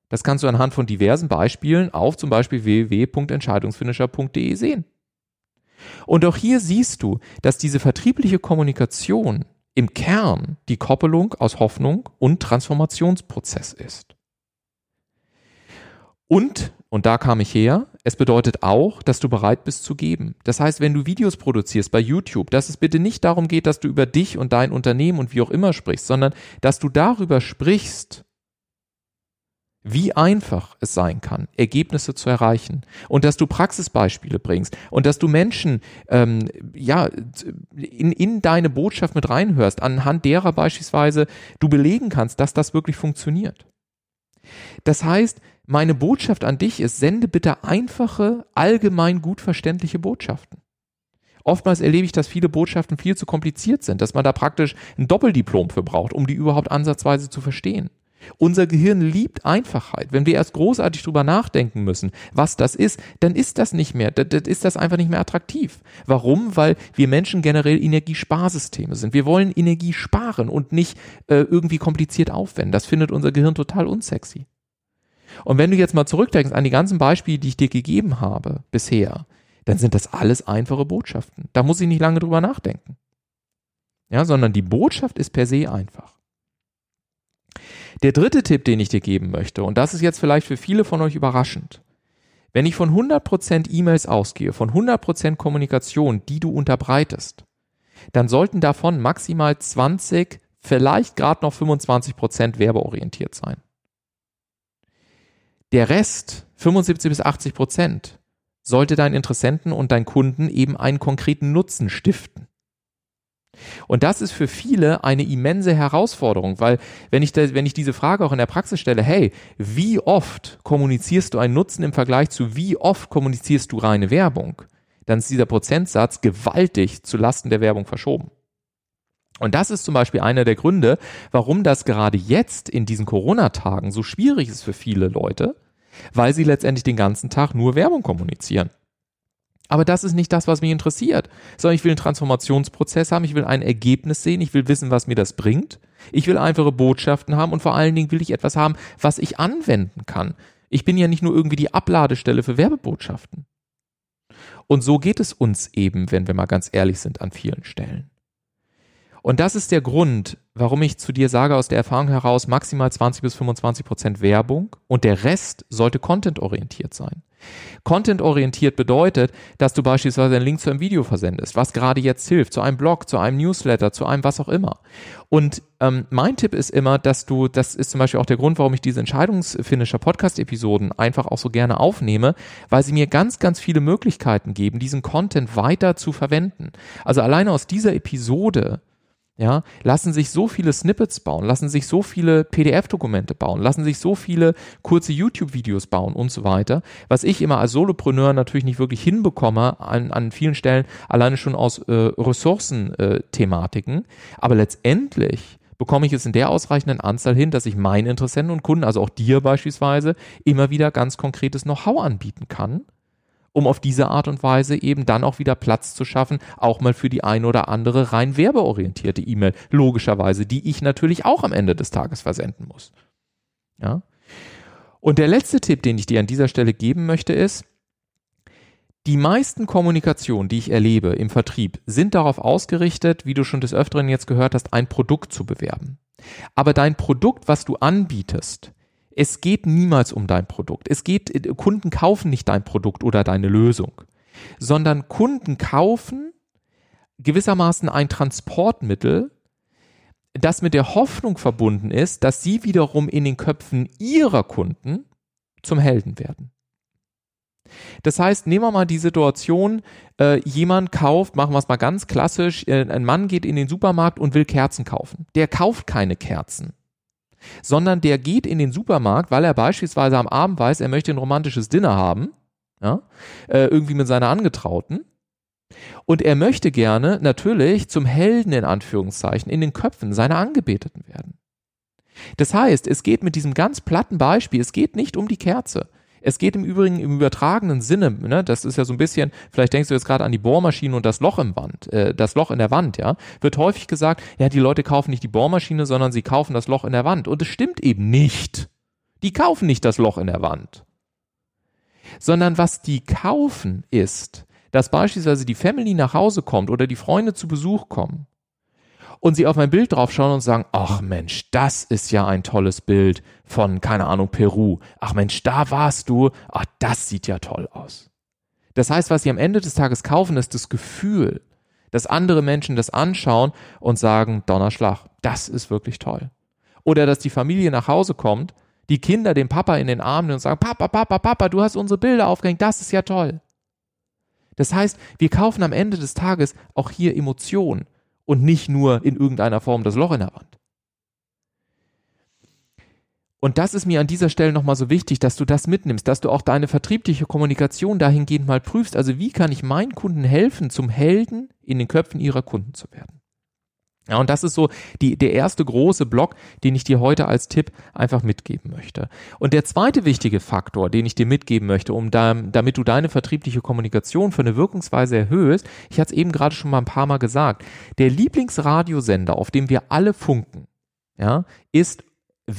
das kannst du anhand von diversen Beispielen auf zum Beispiel www.entscheidungsfinisher.de sehen. Und auch hier siehst du, dass diese vertriebliche Kommunikation im Kern die Koppelung aus Hoffnung und Transformationsprozess ist. Und, und da kam ich her, es bedeutet auch, dass du bereit bist zu geben. Das heißt, wenn du Videos produzierst bei YouTube, dass es bitte nicht darum geht, dass du über dich und dein Unternehmen und wie auch immer sprichst, sondern dass du darüber sprichst, wie einfach es sein kann, Ergebnisse zu erreichen und dass du Praxisbeispiele bringst und dass du Menschen ähm, ja in, in deine Botschaft mit reinhörst, anhand derer beispielsweise du belegen kannst, dass das wirklich funktioniert. Das heißt, meine Botschaft an dich ist, sende bitte einfache, allgemein gut verständliche Botschaften. Oftmals erlebe ich, dass viele Botschaften viel zu kompliziert sind, dass man da praktisch ein Doppeldiplom für braucht, um die überhaupt ansatzweise zu verstehen. Unser Gehirn liebt Einfachheit. Wenn wir erst großartig drüber nachdenken müssen, was das ist, dann ist das nicht mehr, dann ist das einfach nicht mehr attraktiv. Warum? Weil wir Menschen generell Energiesparsysteme sind. Wir wollen Energie sparen und nicht äh, irgendwie kompliziert aufwenden. Das findet unser Gehirn total unsexy. Und wenn du jetzt mal zurückdenkst an die ganzen Beispiele, die ich dir gegeben habe bisher, dann sind das alles einfache Botschaften. Da muss ich nicht lange drüber nachdenken. Ja, sondern die Botschaft ist per se einfach. Der dritte Tipp, den ich dir geben möchte, und das ist jetzt vielleicht für viele von euch überraschend. Wenn ich von 100% E-Mails ausgehe, von 100% Kommunikation, die du unterbreitest, dann sollten davon maximal 20, vielleicht gerade noch 25% werbeorientiert sein. Der Rest, 75 bis 80 Prozent, sollte deinen Interessenten und deinen Kunden eben einen konkreten Nutzen stiften. Und das ist für viele eine immense Herausforderung, weil wenn ich, da, wenn ich diese Frage auch in der Praxis stelle, hey, wie oft kommunizierst du einen Nutzen im Vergleich zu wie oft kommunizierst du reine Werbung, dann ist dieser Prozentsatz gewaltig zu Lasten der Werbung verschoben. Und das ist zum Beispiel einer der Gründe, warum das gerade jetzt in diesen Corona-Tagen so schwierig ist für viele Leute, weil sie letztendlich den ganzen Tag nur Werbung kommunizieren. Aber das ist nicht das, was mich interessiert, sondern ich will einen Transformationsprozess haben, ich will ein Ergebnis sehen, ich will wissen, was mir das bringt. Ich will einfache Botschaften haben und vor allen Dingen will ich etwas haben, was ich anwenden kann. Ich bin ja nicht nur irgendwie die Abladestelle für Werbebotschaften. Und so geht es uns eben, wenn wir mal ganz ehrlich sind, an vielen Stellen. Und das ist der Grund, warum ich zu dir sage aus der Erfahrung heraus maximal 20 bis 25 Prozent Werbung und der Rest sollte contentorientiert sein. Content-orientiert bedeutet, dass du beispielsweise einen Link zu einem Video versendest, was gerade jetzt hilft, zu einem Blog, zu einem Newsletter, zu einem was auch immer. Und ähm, mein Tipp ist immer, dass du, das ist zum Beispiel auch der Grund, warum ich diese Entscheidungsfinisher Podcast-Episoden einfach auch so gerne aufnehme, weil sie mir ganz, ganz viele Möglichkeiten geben, diesen Content weiter zu verwenden. Also alleine aus dieser Episode ja, lassen sich so viele Snippets bauen, lassen sich so viele PDF-Dokumente bauen, lassen sich so viele kurze YouTube-Videos bauen und so weiter, was ich immer als Solopreneur natürlich nicht wirklich hinbekomme, an, an vielen Stellen alleine schon aus äh, Ressourcen-Thematiken. Äh, Aber letztendlich bekomme ich es in der ausreichenden Anzahl hin, dass ich meinen Interessenten und Kunden, also auch dir beispielsweise, immer wieder ganz konkretes Know-how anbieten kann um auf diese Art und Weise eben dann auch wieder Platz zu schaffen, auch mal für die ein oder andere rein werbeorientierte E-Mail, logischerweise, die ich natürlich auch am Ende des Tages versenden muss. Ja. Und der letzte Tipp, den ich dir an dieser Stelle geben möchte, ist, die meisten Kommunikationen, die ich erlebe im Vertrieb, sind darauf ausgerichtet, wie du schon des Öfteren jetzt gehört hast, ein Produkt zu bewerben. Aber dein Produkt, was du anbietest, es geht niemals um dein Produkt. Es geht, Kunden kaufen nicht dein Produkt oder deine Lösung, sondern Kunden kaufen gewissermaßen ein Transportmittel, das mit der Hoffnung verbunden ist, dass sie wiederum in den Köpfen ihrer Kunden zum Helden werden. Das heißt, nehmen wir mal die Situation, äh, jemand kauft, machen wir es mal ganz klassisch, äh, ein Mann geht in den Supermarkt und will Kerzen kaufen. Der kauft keine Kerzen sondern der geht in den Supermarkt, weil er beispielsweise am Abend weiß, er möchte ein romantisches Dinner haben, ja, äh, irgendwie mit seiner Angetrauten. Und er möchte gerne natürlich zum Helden in Anführungszeichen in den Köpfen seiner Angebeteten werden. Das heißt, es geht mit diesem ganz platten Beispiel, es geht nicht um die Kerze. Es geht im Übrigen im übertragenen Sinne, ne, das ist ja so ein bisschen, vielleicht denkst du jetzt gerade an die Bohrmaschine und das Loch im Wand, äh, das Loch in der Wand, ja, wird häufig gesagt, ja, die Leute kaufen nicht die Bohrmaschine, sondern sie kaufen das Loch in der Wand. Und es stimmt eben nicht. Die kaufen nicht das Loch in der Wand. Sondern was die kaufen ist, dass beispielsweise die Family nach Hause kommt oder die Freunde zu Besuch kommen und sie auf mein Bild draufschauen und sagen, ach Mensch, das ist ja ein tolles Bild von, keine Ahnung, Peru. Ach Mensch, da warst du. Ach, das sieht ja toll aus. Das heißt, was sie am Ende des Tages kaufen, ist das Gefühl, dass andere Menschen das anschauen und sagen, Donnerschlag, das ist wirklich toll. Oder dass die Familie nach Hause kommt, die Kinder den Papa in den Arm nehmen und sagen, Papa, Papa, Papa, du hast unsere Bilder aufgehängt, das ist ja toll. Das heißt, wir kaufen am Ende des Tages auch hier Emotionen und nicht nur in irgendeiner Form das Loch in der Wand. Und das ist mir an dieser Stelle nochmal so wichtig, dass du das mitnimmst, dass du auch deine vertriebliche Kommunikation dahingehend mal prüfst. Also wie kann ich meinen Kunden helfen, zum Helden in den Köpfen ihrer Kunden zu werden? Ja, und das ist so die, der erste große Block, den ich dir heute als Tipp einfach mitgeben möchte. Und der zweite wichtige Faktor, den ich dir mitgeben möchte, um da, damit du deine vertriebliche Kommunikation für eine Wirkungsweise erhöhst, ich hatte es eben gerade schon mal ein paar Mal gesagt, der Lieblingsradiosender, auf dem wir alle funken, ja, ist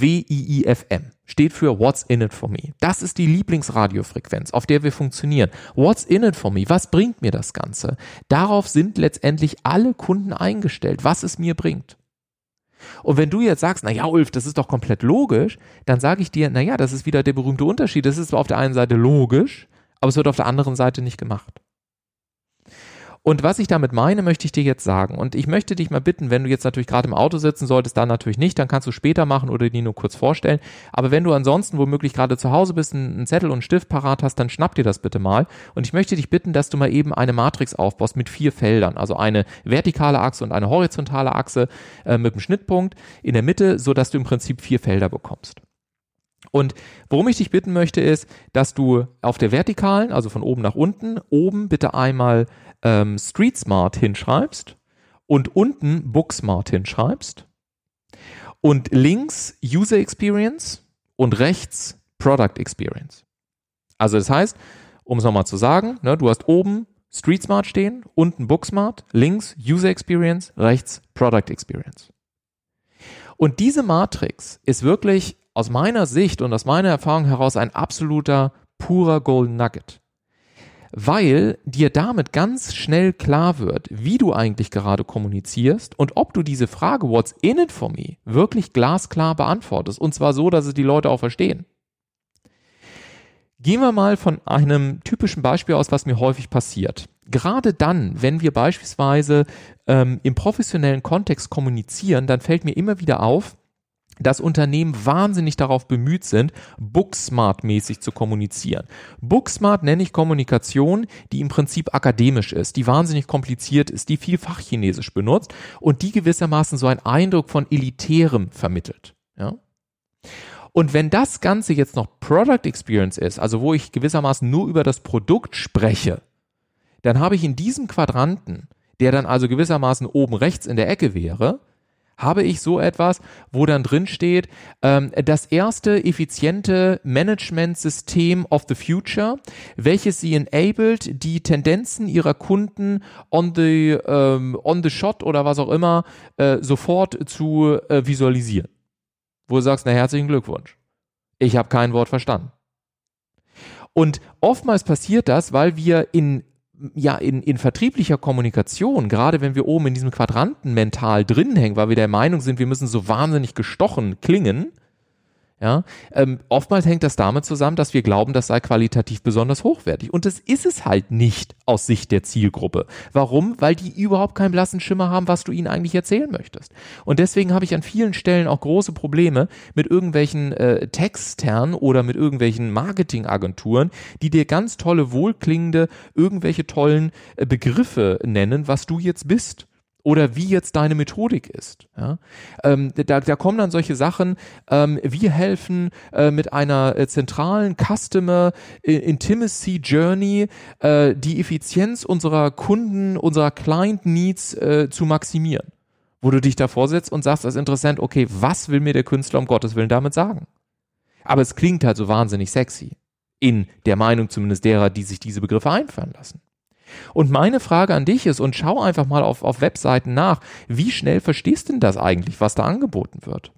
WIIFM steht für What's in it for me. Das ist die Lieblingsradiofrequenz, auf der wir funktionieren. What's in it for me? Was bringt mir das Ganze? Darauf sind letztendlich alle Kunden eingestellt, was es mir bringt. Und wenn du jetzt sagst, na ja, Ulf, das ist doch komplett logisch, dann sage ich dir, na ja, das ist wieder der berühmte Unterschied. Das ist zwar auf der einen Seite logisch, aber es wird auf der anderen Seite nicht gemacht. Und was ich damit meine, möchte ich dir jetzt sagen. Und ich möchte dich mal bitten, wenn du jetzt natürlich gerade im Auto sitzen solltest, dann natürlich nicht, dann kannst du später machen oder die nur kurz vorstellen. Aber wenn du ansonsten womöglich gerade zu Hause bist, einen Zettel und einen Stift parat hast, dann schnapp dir das bitte mal. Und ich möchte dich bitten, dass du mal eben eine Matrix aufbaust mit vier Feldern. Also eine vertikale Achse und eine horizontale Achse äh, mit einem Schnittpunkt in der Mitte, so dass du im Prinzip vier Felder bekommst. Und worum ich dich bitten möchte, ist, dass du auf der vertikalen, also von oben nach unten, oben bitte einmal ähm, Street Smart hinschreibst und unten Booksmart hinschreibst und links User Experience und rechts Product Experience. Also das heißt, um es nochmal zu sagen, ne, du hast oben Street Smart stehen, unten Booksmart, links User Experience, rechts Product Experience. Und diese Matrix ist wirklich aus meiner Sicht und aus meiner Erfahrung heraus ein absoluter purer Golden Nugget. Weil dir damit ganz schnell klar wird, wie du eigentlich gerade kommunizierst und ob du diese Frage What's in it for me wirklich glasklar beantwortest. Und zwar so, dass es die Leute auch verstehen. Gehen wir mal von einem typischen Beispiel aus, was mir häufig passiert. Gerade dann, wenn wir beispielsweise ähm, im professionellen Kontext kommunizieren, dann fällt mir immer wieder auf, dass Unternehmen wahnsinnig darauf bemüht sind, Booksmart-mäßig zu kommunizieren. Booksmart nenne ich Kommunikation, die im Prinzip akademisch ist, die wahnsinnig kompliziert ist, die viel Fachchinesisch benutzt und die gewissermaßen so einen Eindruck von Elitärem vermittelt. Ja? Und wenn das Ganze jetzt noch Product Experience ist, also wo ich gewissermaßen nur über das Produkt spreche, dann habe ich in diesem Quadranten, der dann also gewissermaßen oben rechts in der Ecke wäre, habe ich so etwas, wo dann drin steht, ähm, das erste effiziente Management-System of the future, welches sie enabled, die Tendenzen ihrer Kunden on the, ähm, on the shot oder was auch immer äh, sofort zu äh, visualisieren wo du sagst, na herzlichen Glückwunsch. Ich habe kein Wort verstanden. Und oftmals passiert das, weil wir in ja, in, in vertrieblicher Kommunikation, gerade wenn wir oben in diesem Quadranten mental drin hängen, weil wir der Meinung sind, wir müssen so wahnsinnig gestochen klingen, ja, ähm, oftmals hängt das damit zusammen, dass wir glauben, das sei qualitativ besonders hochwertig. Und das ist es halt nicht aus Sicht der Zielgruppe. Warum? Weil die überhaupt keinen blassen Schimmer haben, was du ihnen eigentlich erzählen möchtest. Und deswegen habe ich an vielen Stellen auch große Probleme mit irgendwelchen äh, Textern oder mit irgendwelchen Marketingagenturen, die dir ganz tolle, wohlklingende, irgendwelche tollen äh, Begriffe nennen, was du jetzt bist oder wie jetzt deine Methodik ist. Ja? Ähm, da, da kommen dann solche Sachen, ähm, wir helfen äh, mit einer äh, zentralen Customer Intimacy Journey äh, die Effizienz unserer Kunden, unserer Client Needs äh, zu maximieren. Wo du dich davor setzt und sagst als Interessent, okay, was will mir der Künstler um Gottes Willen damit sagen? Aber es klingt halt so wahnsinnig sexy. In der Meinung zumindest derer, die sich diese Begriffe einfallen lassen. Und meine Frage an dich ist, und schau einfach mal auf, auf Webseiten nach, wie schnell verstehst denn das eigentlich, was da angeboten wird?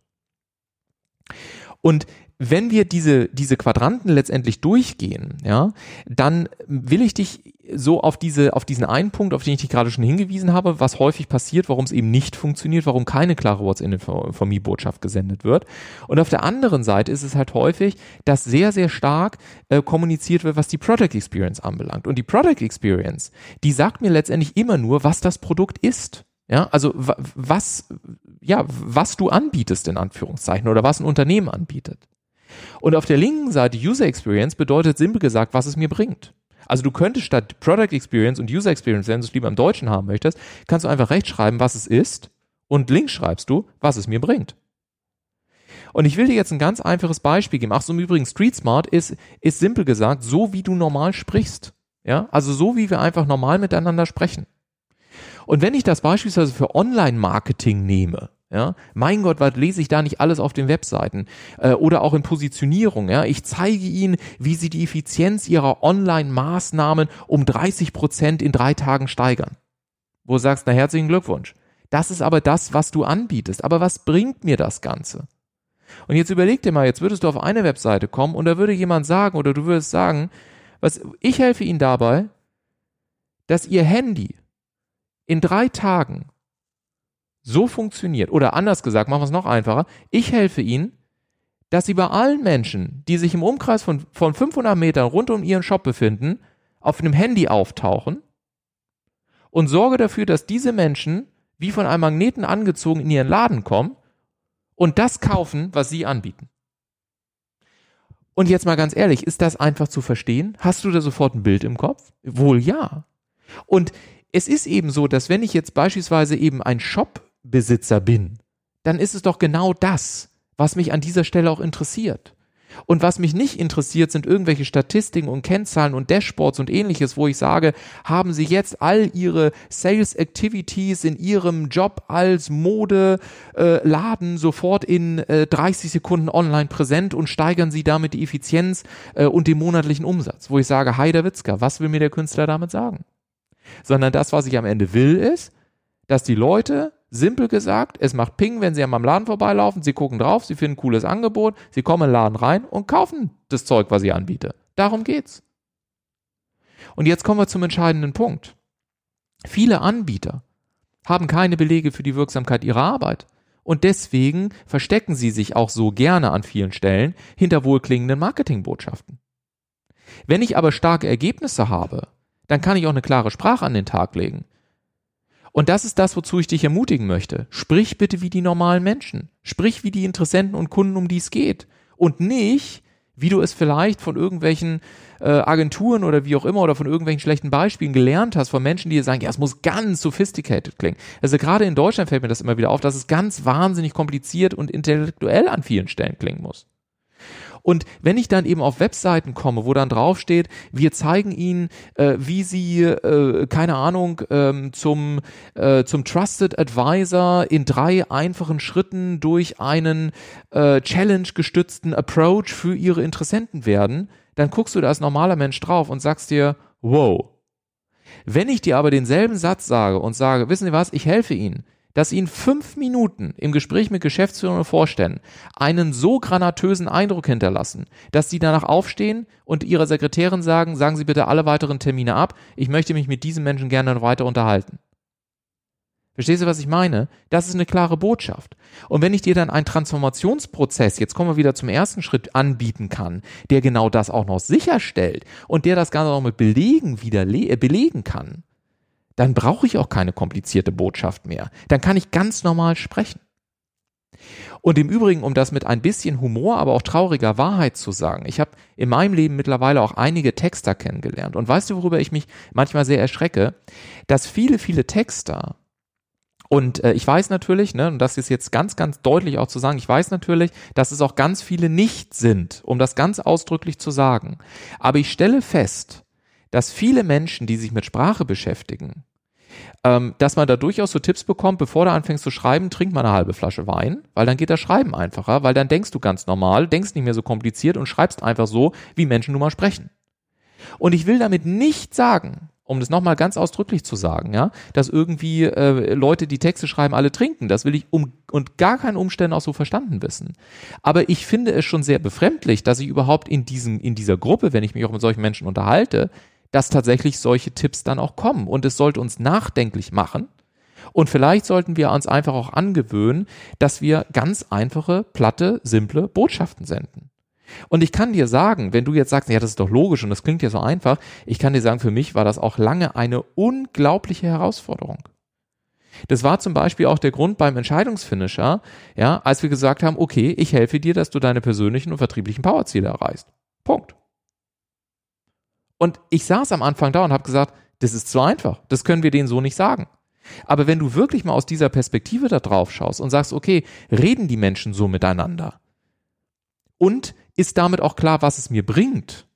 Und wenn wir diese, diese Quadranten letztendlich durchgehen, ja, dann will ich dich so auf diese, auf diesen einen Punkt, auf den ich dich gerade schon hingewiesen habe, was häufig passiert, warum es eben nicht funktioniert, warum keine klare WhatsApp-Botschaft gesendet wird. Und auf der anderen Seite ist es halt häufig, dass sehr, sehr stark äh, kommuniziert wird, was die Product Experience anbelangt. Und die Product Experience, die sagt mir letztendlich immer nur, was das Produkt ist. Ja, also was, ja, was du anbietest in Anführungszeichen oder was ein Unternehmen anbietet. Und auf der linken Seite User Experience bedeutet simpel gesagt, was es mir bringt. Also du könntest statt Product Experience und User Experience, wenn du es lieber im Deutschen haben möchtest, kannst du einfach rechts schreiben, was es ist und links schreibst du, was es mir bringt. Und ich will dir jetzt ein ganz einfaches Beispiel geben. Ach so, im Übrigen, Street Smart ist, ist simpel gesagt, so wie du normal sprichst. Ja, also so wie wir einfach normal miteinander sprechen. Und wenn ich das beispielsweise für Online-Marketing nehme, ja, mein Gott, was lese ich da nicht alles auf den Webseiten? Äh, oder auch in Positionierung. Ja, ich zeige Ihnen, wie Sie die Effizienz Ihrer Online-Maßnahmen um 30 Prozent in drei Tagen steigern. Wo du sagst, na herzlichen Glückwunsch. Das ist aber das, was du anbietest. Aber was bringt mir das Ganze? Und jetzt überleg dir mal, jetzt würdest du auf eine Webseite kommen und da würde jemand sagen oder du würdest sagen, was, ich helfe Ihnen dabei, dass Ihr Handy in drei Tagen so funktioniert, oder anders gesagt, machen wir es noch einfacher, ich helfe Ihnen, dass Sie bei allen Menschen, die sich im Umkreis von, von 500 Metern rund um Ihren Shop befinden, auf einem Handy auftauchen und sorge dafür, dass diese Menschen wie von einem Magneten angezogen in ihren Laden kommen und das kaufen, was Sie anbieten. Und jetzt mal ganz ehrlich, ist das einfach zu verstehen? Hast du da sofort ein Bild im Kopf? Wohl ja. Und es ist eben so, dass wenn ich jetzt beispielsweise eben ein Shop Besitzer bin, dann ist es doch genau das, was mich an dieser Stelle auch interessiert. Und was mich nicht interessiert, sind irgendwelche Statistiken und Kennzahlen und Dashboards und ähnliches, wo ich sage, haben Sie jetzt all Ihre Sales Activities in Ihrem Job als Modeladen äh, sofort in äh, 30 Sekunden online präsent und steigern Sie damit die Effizienz äh, und den monatlichen Umsatz, wo ich sage, Heider Witzka, was will mir der Künstler damit sagen? Sondern das, was ich am Ende will, ist, dass die Leute Simpel gesagt, es macht Ping, wenn Sie an meinem Laden vorbeilaufen, Sie gucken drauf, Sie finden ein cooles Angebot, Sie kommen in den Laden rein und kaufen das Zeug, was ich anbiete. Darum geht's. Und jetzt kommen wir zum entscheidenden Punkt. Viele Anbieter haben keine Belege für die Wirksamkeit ihrer Arbeit. Und deswegen verstecken sie sich auch so gerne an vielen Stellen hinter wohlklingenden Marketingbotschaften. Wenn ich aber starke Ergebnisse habe, dann kann ich auch eine klare Sprache an den Tag legen. Und das ist das, wozu ich dich ermutigen möchte. Sprich bitte wie die normalen Menschen. Sprich wie die Interessenten und Kunden, um die es geht. Und nicht, wie du es vielleicht von irgendwelchen äh, Agenturen oder wie auch immer oder von irgendwelchen schlechten Beispielen gelernt hast, von Menschen, die dir sagen, ja, es muss ganz sophisticated klingen. Also gerade in Deutschland fällt mir das immer wieder auf, dass es ganz wahnsinnig kompliziert und intellektuell an vielen Stellen klingen muss. Und wenn ich dann eben auf Webseiten komme, wo dann draufsteht, wir zeigen Ihnen, äh, wie Sie, äh, keine Ahnung, ähm, zum, äh, zum Trusted Advisor in drei einfachen Schritten durch einen äh, Challenge-gestützten Approach für Ihre Interessenten werden, dann guckst du da als normaler Mensch drauf und sagst dir, wow. Wenn ich dir aber denselben Satz sage und sage, wissen Sie was, ich helfe Ihnen, dass Ihnen fünf Minuten im Gespräch mit Geschäftsführern und Vorständen einen so granatösen Eindruck hinterlassen, dass Sie danach aufstehen und Ihrer Sekretärin sagen, sagen Sie bitte alle weiteren Termine ab, ich möchte mich mit diesem Menschen gerne weiter unterhalten. Verstehst du, was ich meine? Das ist eine klare Botschaft. Und wenn ich dir dann einen Transformationsprozess, jetzt kommen wir wieder zum ersten Schritt, anbieten kann, der genau das auch noch sicherstellt und der das Ganze auch mit Belegen wieder äh, belegen kann, dann brauche ich auch keine komplizierte Botschaft mehr. Dann kann ich ganz normal sprechen. Und im Übrigen, um das mit ein bisschen Humor, aber auch trauriger Wahrheit zu sagen, ich habe in meinem Leben mittlerweile auch einige Texter kennengelernt. Und weißt du, worüber ich mich manchmal sehr erschrecke? Dass viele, viele Texter, und äh, ich weiß natürlich, ne, und das ist jetzt ganz, ganz deutlich auch zu sagen, ich weiß natürlich, dass es auch ganz viele nicht sind, um das ganz ausdrücklich zu sagen. Aber ich stelle fest, dass viele Menschen, die sich mit Sprache beschäftigen, ähm, dass man da durchaus so Tipps bekommt, bevor du anfängst zu schreiben, trink mal eine halbe Flasche Wein, weil dann geht das Schreiben einfacher, weil dann denkst du ganz normal, denkst nicht mehr so kompliziert und schreibst einfach so, wie Menschen nun mal sprechen. Und ich will damit nicht sagen, um das nochmal ganz ausdrücklich zu sagen, ja, dass irgendwie äh, Leute, die Texte schreiben, alle trinken. Das will ich um und gar keinen Umständen auch so verstanden wissen. Aber ich finde es schon sehr befremdlich, dass ich überhaupt in diesem, in dieser Gruppe, wenn ich mich auch mit solchen Menschen unterhalte, dass tatsächlich solche Tipps dann auch kommen. Und es sollte uns nachdenklich machen. Und vielleicht sollten wir uns einfach auch angewöhnen, dass wir ganz einfache, platte, simple Botschaften senden. Und ich kann dir sagen, wenn du jetzt sagst, ja, das ist doch logisch und das klingt ja so einfach, ich kann dir sagen, für mich war das auch lange eine unglaubliche Herausforderung. Das war zum Beispiel auch der Grund beim Entscheidungsfinisher, ja, als wir gesagt haben, okay, ich helfe dir, dass du deine persönlichen und vertrieblichen Powerziele erreichst. Punkt. Und ich saß am Anfang da und habe gesagt, das ist zu einfach, das können wir denen so nicht sagen. Aber wenn du wirklich mal aus dieser Perspektive da drauf schaust und sagst, okay, reden die Menschen so miteinander? Und ist damit auch klar, was es mir bringt?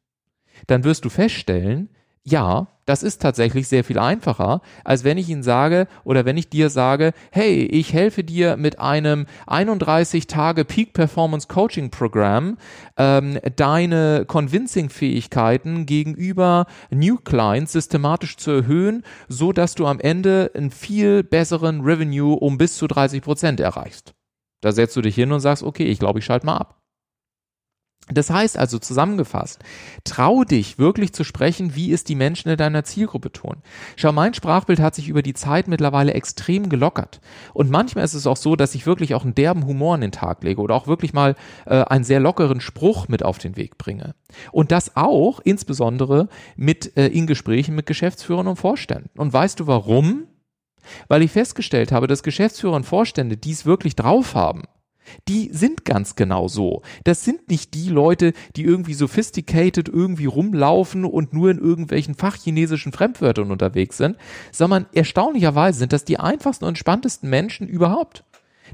Dann wirst du feststellen, ja, das ist tatsächlich sehr viel einfacher, als wenn ich Ihnen sage oder wenn ich dir sage, hey, ich helfe dir mit einem 31 Tage Peak Performance Coaching Programm, ähm, deine Convincing-Fähigkeiten gegenüber New Clients systematisch zu erhöhen, so dass du am Ende einen viel besseren Revenue um bis zu 30 Prozent erreichst. Da setzt du dich hin und sagst, okay, ich glaube, ich schalte mal ab. Das heißt also zusammengefasst, trau dich wirklich zu sprechen, wie es die Menschen in deiner Zielgruppe tun. Schau, mein Sprachbild hat sich über die Zeit mittlerweile extrem gelockert. Und manchmal ist es auch so, dass ich wirklich auch einen derben Humor an den Tag lege oder auch wirklich mal äh, einen sehr lockeren Spruch mit auf den Weg bringe. Und das auch insbesondere mit äh, in Gesprächen mit Geschäftsführern und Vorständen. Und weißt du warum? Weil ich festgestellt habe, dass Geschäftsführer und Vorstände dies wirklich drauf haben die sind ganz genau so. Das sind nicht die Leute, die irgendwie sophisticated irgendwie rumlaufen und nur in irgendwelchen fachchinesischen Fremdwörtern unterwegs sind, sondern erstaunlicherweise sind das die einfachsten und entspanntesten Menschen überhaupt.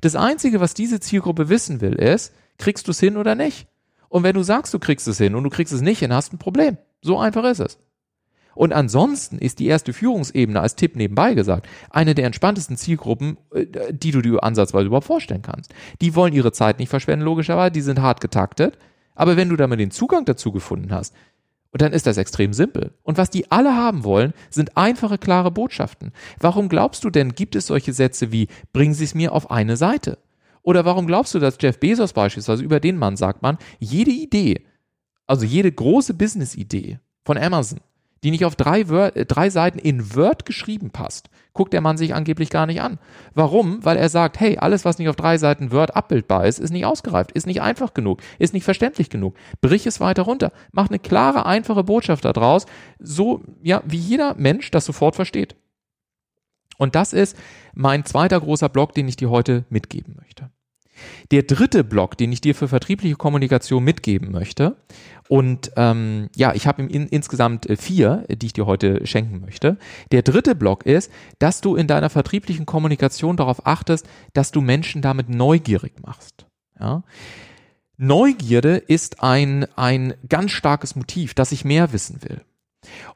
Das Einzige, was diese Zielgruppe wissen will, ist, kriegst du es hin oder nicht? Und wenn du sagst, du kriegst es hin und du kriegst es nicht hin, hast du ein Problem. So einfach ist es. Und ansonsten ist die erste Führungsebene als Tipp nebenbei gesagt eine der entspanntesten Zielgruppen, äh, die du dir ansatzweise überhaupt vorstellen kannst. Die wollen ihre Zeit nicht verschwenden, logischerweise, die sind hart getaktet. Aber wenn du damit den Zugang dazu gefunden hast, und dann ist das extrem simpel. Und was die alle haben wollen, sind einfache, klare Botschaften. Warum glaubst du denn, gibt es solche Sätze wie, bringen Sie es mir auf eine Seite? Oder warum glaubst du, dass Jeff Bezos beispielsweise, über den Mann sagt man, jede Idee, also jede große Business-Idee von Amazon, die nicht auf drei, Word, äh, drei Seiten in Word geschrieben passt, guckt der Mann sich angeblich gar nicht an. Warum? Weil er sagt, hey, alles, was nicht auf drei Seiten Word abbildbar ist, ist nicht ausgereift, ist nicht einfach genug, ist nicht verständlich genug. Brich es weiter runter. Mach eine klare, einfache Botschaft daraus, so, ja, wie jeder Mensch das sofort versteht. Und das ist mein zweiter großer Block, den ich dir heute mitgeben möchte. Der dritte Block, den ich dir für vertriebliche Kommunikation mitgeben möchte, und ähm, ja, ich habe in, insgesamt äh, vier, die ich dir heute schenken möchte. Der dritte Block ist, dass du in deiner vertrieblichen Kommunikation darauf achtest, dass du Menschen damit neugierig machst. Ja? Neugierde ist ein, ein ganz starkes Motiv, dass ich mehr wissen will.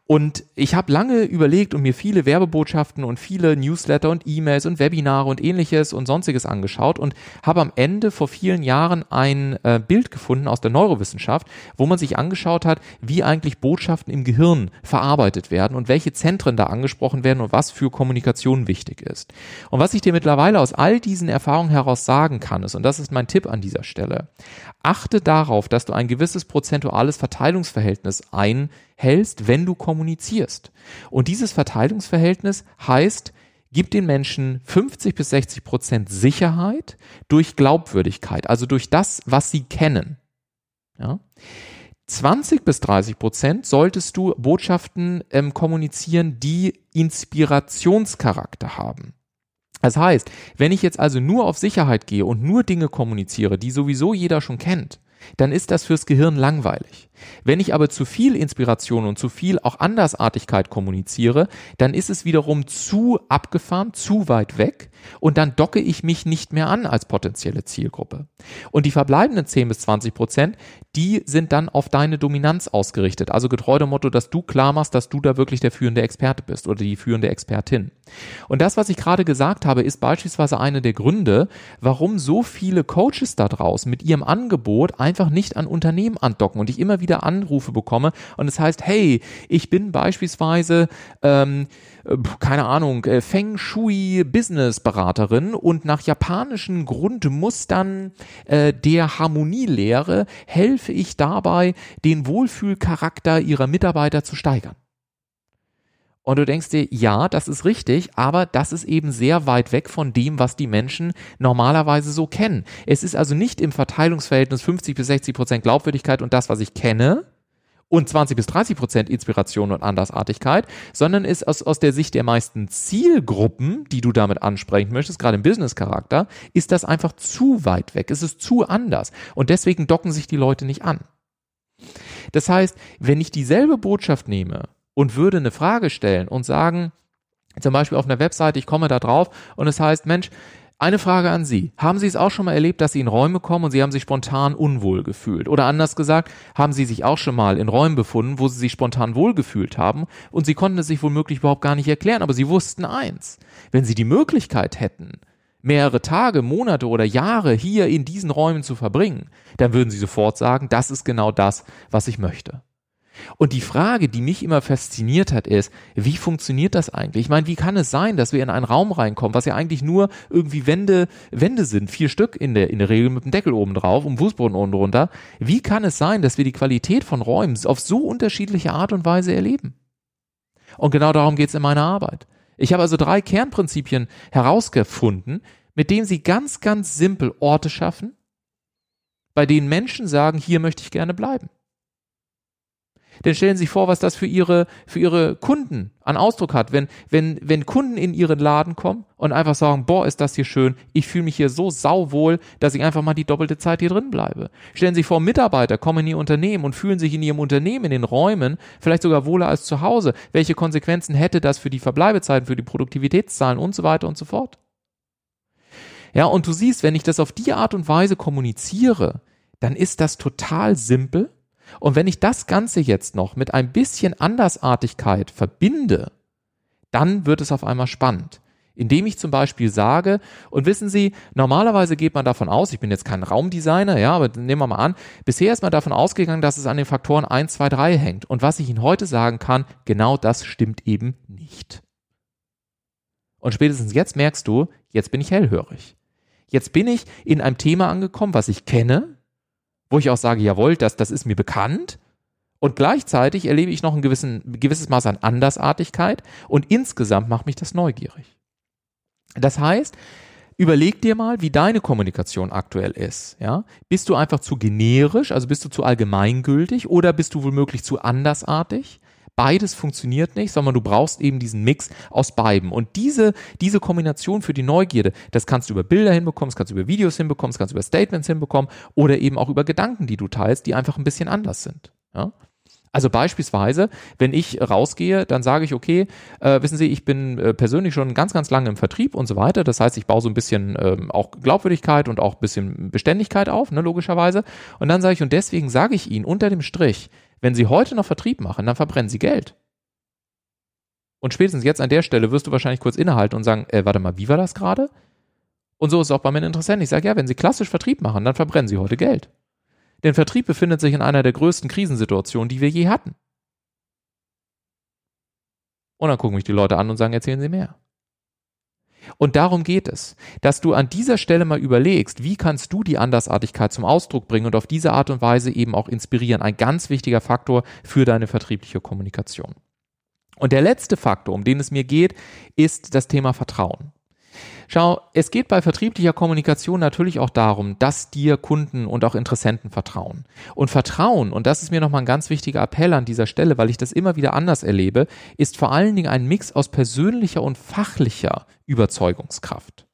Und ich habe lange überlegt und mir viele Werbebotschaften und viele Newsletter und E-Mails und Webinare und ähnliches und sonstiges angeschaut und habe am Ende vor vielen Jahren ein äh, Bild gefunden aus der Neurowissenschaft, wo man sich angeschaut hat, wie eigentlich Botschaften im Gehirn verarbeitet werden und welche Zentren da angesprochen werden und was für Kommunikation wichtig ist. Und was ich dir mittlerweile aus all diesen Erfahrungen heraus sagen kann, ist, und das ist mein Tipp an dieser Stelle, achte darauf, dass du ein gewisses prozentuales Verteilungsverhältnis ein hältst, wenn du kommunizierst. Und dieses Verteilungsverhältnis heißt, gib den Menschen 50 bis 60 Prozent Sicherheit durch Glaubwürdigkeit, also durch das, was sie kennen. Ja? 20 bis 30 Prozent solltest du Botschaften ähm, kommunizieren, die Inspirationscharakter haben. Das heißt, wenn ich jetzt also nur auf Sicherheit gehe und nur Dinge kommuniziere, die sowieso jeder schon kennt, dann ist das fürs Gehirn langweilig. Wenn ich aber zu viel Inspiration und zu viel auch Andersartigkeit kommuniziere, dann ist es wiederum zu abgefahren, zu weit weg und dann docke ich mich nicht mehr an als potenzielle Zielgruppe. Und die verbleibenden 10 bis 20 Prozent, die sind dann auf deine Dominanz ausgerichtet. Also getreu dem Motto, dass du klar machst, dass du da wirklich der führende Experte bist oder die führende Expertin. Und das, was ich gerade gesagt habe, ist beispielsweise eine der Gründe, warum so viele Coaches da draußen mit ihrem Angebot einfach nicht an Unternehmen andocken und ich immer wieder Anrufe bekomme und es das heißt, hey, ich bin beispielsweise ähm, äh, keine Ahnung, äh, Feng Shui Business Beraterin und nach japanischen Grundmustern äh, der Harmonielehre helfe ich dabei, den Wohlfühlcharakter ihrer Mitarbeiter zu steigern. Und du denkst dir, ja, das ist richtig, aber das ist eben sehr weit weg von dem, was die Menschen normalerweise so kennen. Es ist also nicht im Verteilungsverhältnis 50 bis 60 Prozent Glaubwürdigkeit und das, was ich kenne, und 20 bis 30 Prozent Inspiration und Andersartigkeit, sondern ist aus, aus der Sicht der meisten Zielgruppen, die du damit ansprechen möchtest, gerade im Business-Charakter, ist das einfach zu weit weg. Es ist zu anders. Und deswegen docken sich die Leute nicht an. Das heißt, wenn ich dieselbe Botschaft nehme und würde eine Frage stellen und sagen, zum Beispiel auf einer Webseite, ich komme da drauf und es heißt, Mensch, eine Frage an Sie. Haben Sie es auch schon mal erlebt, dass Sie in Räume kommen und Sie haben sich spontan unwohl gefühlt? Oder anders gesagt, haben Sie sich auch schon mal in Räumen befunden, wo Sie sich spontan wohlgefühlt haben und Sie konnten es sich womöglich überhaupt gar nicht erklären, aber Sie wussten eins. Wenn Sie die Möglichkeit hätten, mehrere Tage, Monate oder Jahre hier in diesen Räumen zu verbringen, dann würden Sie sofort sagen, das ist genau das, was ich möchte. Und die Frage, die mich immer fasziniert hat, ist, wie funktioniert das eigentlich? Ich meine, wie kann es sein, dass wir in einen Raum reinkommen, was ja eigentlich nur irgendwie Wände, Wände sind, vier Stück in der, in der Regel mit dem Deckel oben drauf und Fußboden unten drunter. Wie kann es sein, dass wir die Qualität von Räumen auf so unterschiedliche Art und Weise erleben? Und genau darum geht es in meiner Arbeit. Ich habe also drei Kernprinzipien herausgefunden, mit denen sie ganz, ganz simpel Orte schaffen, bei denen Menschen sagen, hier möchte ich gerne bleiben. Denn stellen Sie sich vor, was das für Ihre, für Ihre Kunden an Ausdruck hat. Wenn, wenn, wenn Kunden in Ihren Laden kommen und einfach sagen, boah, ist das hier schön, ich fühle mich hier so sauwohl, dass ich einfach mal die doppelte Zeit hier drin bleibe. Stellen Sie sich vor, Mitarbeiter kommen in Ihr Unternehmen und fühlen sich in Ihrem Unternehmen, in den Räumen, vielleicht sogar wohler als zu Hause. Welche Konsequenzen hätte das für die Verbleibezeiten, für die Produktivitätszahlen und so weiter und so fort? Ja, und du siehst, wenn ich das auf die Art und Weise kommuniziere, dann ist das total simpel. Und wenn ich das Ganze jetzt noch mit ein bisschen Andersartigkeit verbinde, dann wird es auf einmal spannend indem ich zum Beispiel sage, und wissen Sie, normalerweise geht man davon aus, ich bin jetzt kein Raumdesigner, ja, aber nehmen wir mal an, bisher ist man davon ausgegangen, dass es an den Faktoren 1, 2, 3 hängt. Und was ich Ihnen heute sagen kann, genau das stimmt eben nicht. Und spätestens jetzt merkst du, jetzt bin ich hellhörig. Jetzt bin ich in einem Thema angekommen, was ich kenne, wo ich auch sage, jawohl, das, das ist mir bekannt. Und gleichzeitig erlebe ich noch ein gewissen, gewisses Maß an Andersartigkeit und insgesamt macht mich das neugierig. Das heißt, überleg dir mal, wie deine Kommunikation aktuell ist. Ja? Bist du einfach zu generisch, also bist du zu allgemeingültig oder bist du womöglich zu andersartig? Beides funktioniert nicht, sondern du brauchst eben diesen Mix aus beiden. Und diese, diese Kombination für die Neugierde, das kannst du über Bilder hinbekommen, das kannst du über Videos hinbekommen, das kannst du über Statements hinbekommen oder eben auch über Gedanken, die du teilst, die einfach ein bisschen anders sind. Ja? Also beispielsweise, wenn ich rausgehe, dann sage ich, okay, äh, wissen Sie, ich bin äh, persönlich schon ganz, ganz lange im Vertrieb und so weiter. Das heißt, ich baue so ein bisschen ähm, auch Glaubwürdigkeit und auch ein bisschen Beständigkeit auf, ne, logischerweise. Und dann sage ich, und deswegen sage ich Ihnen unter dem Strich, wenn Sie heute noch Vertrieb machen, dann verbrennen Sie Geld. Und spätestens jetzt an der Stelle wirst du wahrscheinlich kurz innehalten und sagen, äh, warte mal, wie war das gerade? Und so ist es auch bei meinen Interessenten. Ich sage, ja, wenn Sie klassisch Vertrieb machen, dann verbrennen Sie heute Geld. Denn Vertrieb befindet sich in einer der größten Krisensituationen, die wir je hatten. Und dann gucken mich die Leute an und sagen, erzählen Sie mehr. Und darum geht es, dass du an dieser Stelle mal überlegst, wie kannst du die Andersartigkeit zum Ausdruck bringen und auf diese Art und Weise eben auch inspirieren. Ein ganz wichtiger Faktor für deine vertriebliche Kommunikation. Und der letzte Faktor, um den es mir geht, ist das Thema Vertrauen. Schau, es geht bei vertrieblicher Kommunikation natürlich auch darum, dass dir Kunden und auch Interessenten vertrauen. Und Vertrauen, und das ist mir nochmal ein ganz wichtiger Appell an dieser Stelle, weil ich das immer wieder anders erlebe, ist vor allen Dingen ein Mix aus persönlicher und fachlicher Überzeugungskraft.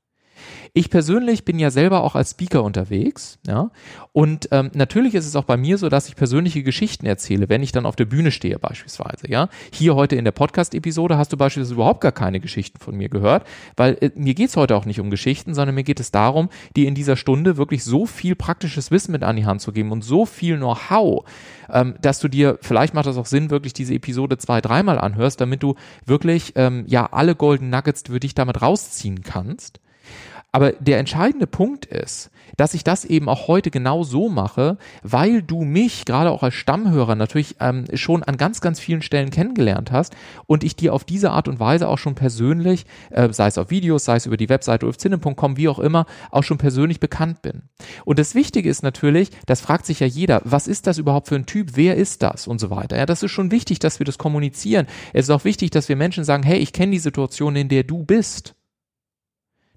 Ich persönlich bin ja selber auch als Speaker unterwegs, ja. Und ähm, natürlich ist es auch bei mir so, dass ich persönliche Geschichten erzähle, wenn ich dann auf der Bühne stehe beispielsweise, ja. Hier heute in der Podcast-Episode hast du beispielsweise überhaupt gar keine Geschichten von mir gehört, weil äh, mir geht's heute auch nicht um Geschichten, sondern mir geht es darum, dir in dieser Stunde wirklich so viel praktisches Wissen mit an die Hand zu geben und so viel Know-how, ähm, dass du dir, vielleicht macht das auch Sinn, wirklich diese Episode zwei, dreimal anhörst, damit du wirklich ähm, ja alle Golden Nuggets für dich damit rausziehen kannst. Aber der entscheidende Punkt ist, dass ich das eben auch heute genau so mache, weil du mich gerade auch als Stammhörer natürlich ähm, schon an ganz, ganz vielen Stellen kennengelernt hast und ich dir auf diese Art und Weise auch schon persönlich, äh, sei es auf Videos, sei es über die Webseite ulfzinne.com, wie auch immer, auch schon persönlich bekannt bin. Und das Wichtige ist natürlich, das fragt sich ja jeder, was ist das überhaupt für ein Typ, wer ist das und so weiter. Ja, das ist schon wichtig, dass wir das kommunizieren. Es ist auch wichtig, dass wir Menschen sagen, hey, ich kenne die Situation, in der du bist.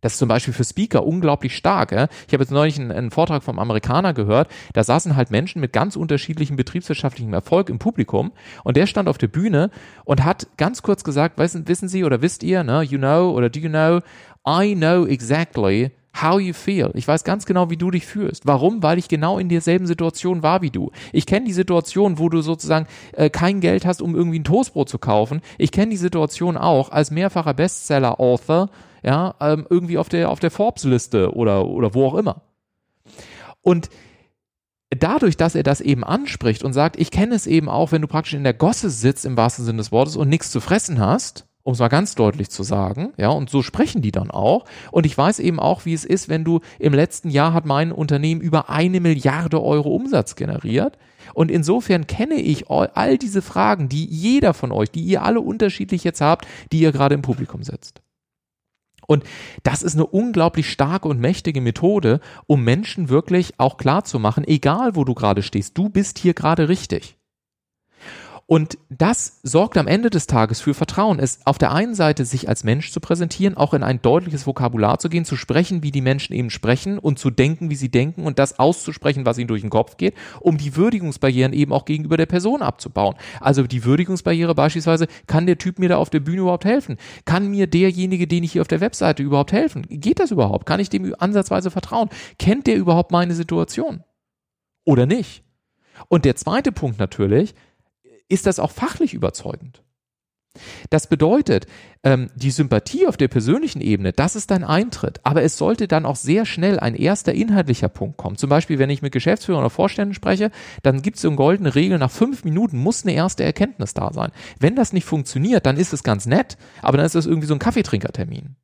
Das ist zum Beispiel für Speaker unglaublich stark. Ja? Ich habe jetzt neulich einen, einen, Vortrag vom Amerikaner gehört, da saßen halt Menschen mit ganz unterschiedlichem betriebswirtschaftlichem Erfolg im Publikum und der stand auf der Bühne und hat ganz kurz gesagt, wissen, wissen Sie oder wisst ihr, ne, you know oder do you know, I know exactly how you feel. Ich weiß ganz genau, wie du dich fühlst. Warum? Weil ich genau in derselben Situation war wie du. Ich kenne die Situation, wo du sozusagen äh, kein Geld hast, um irgendwie ein Toastbrot zu kaufen. Ich kenne die Situation auch als mehrfacher Bestseller-Author ja, ähm, irgendwie auf der, auf der Forbes-Liste oder, oder wo auch immer. Und dadurch, dass er das eben anspricht und sagt, ich kenne es eben auch, wenn du praktisch in der Gosse sitzt im wahrsten Sinne des Wortes und nichts zu fressen hast, um es mal ganz deutlich zu sagen, ja, und so sprechen die dann auch. Und ich weiß eben auch, wie es ist, wenn du im letzten Jahr hat mein Unternehmen über eine Milliarde Euro Umsatz generiert. Und insofern kenne ich all diese Fragen, die jeder von euch, die ihr alle unterschiedlich jetzt habt, die ihr gerade im Publikum setzt. Und das ist eine unglaublich starke und mächtige Methode, um Menschen wirklich auch klar zu machen, egal wo du gerade stehst, du bist hier gerade richtig. Und das sorgt am Ende des Tages für Vertrauen. Es auf der einen Seite sich als Mensch zu präsentieren, auch in ein deutliches Vokabular zu gehen, zu sprechen, wie die Menschen eben sprechen und zu denken, wie sie denken und das auszusprechen, was ihnen durch den Kopf geht, um die Würdigungsbarrieren eben auch gegenüber der Person abzubauen. Also die Würdigungsbarriere beispielsweise, kann der Typ mir da auf der Bühne überhaupt helfen? Kann mir derjenige, den ich hier auf der Webseite überhaupt helfen? Geht das überhaupt? Kann ich dem ansatzweise vertrauen? Kennt der überhaupt meine Situation? Oder nicht? Und der zweite Punkt natürlich, ist das auch fachlich überzeugend. Das bedeutet, ähm, die Sympathie auf der persönlichen Ebene, das ist dein Eintritt. Aber es sollte dann auch sehr schnell ein erster inhaltlicher Punkt kommen. Zum Beispiel, wenn ich mit Geschäftsführern oder Vorständen spreche, dann gibt es so eine goldene Regel, nach fünf Minuten muss eine erste Erkenntnis da sein. Wenn das nicht funktioniert, dann ist es ganz nett, aber dann ist es irgendwie so ein Kaffeetrinkertermin.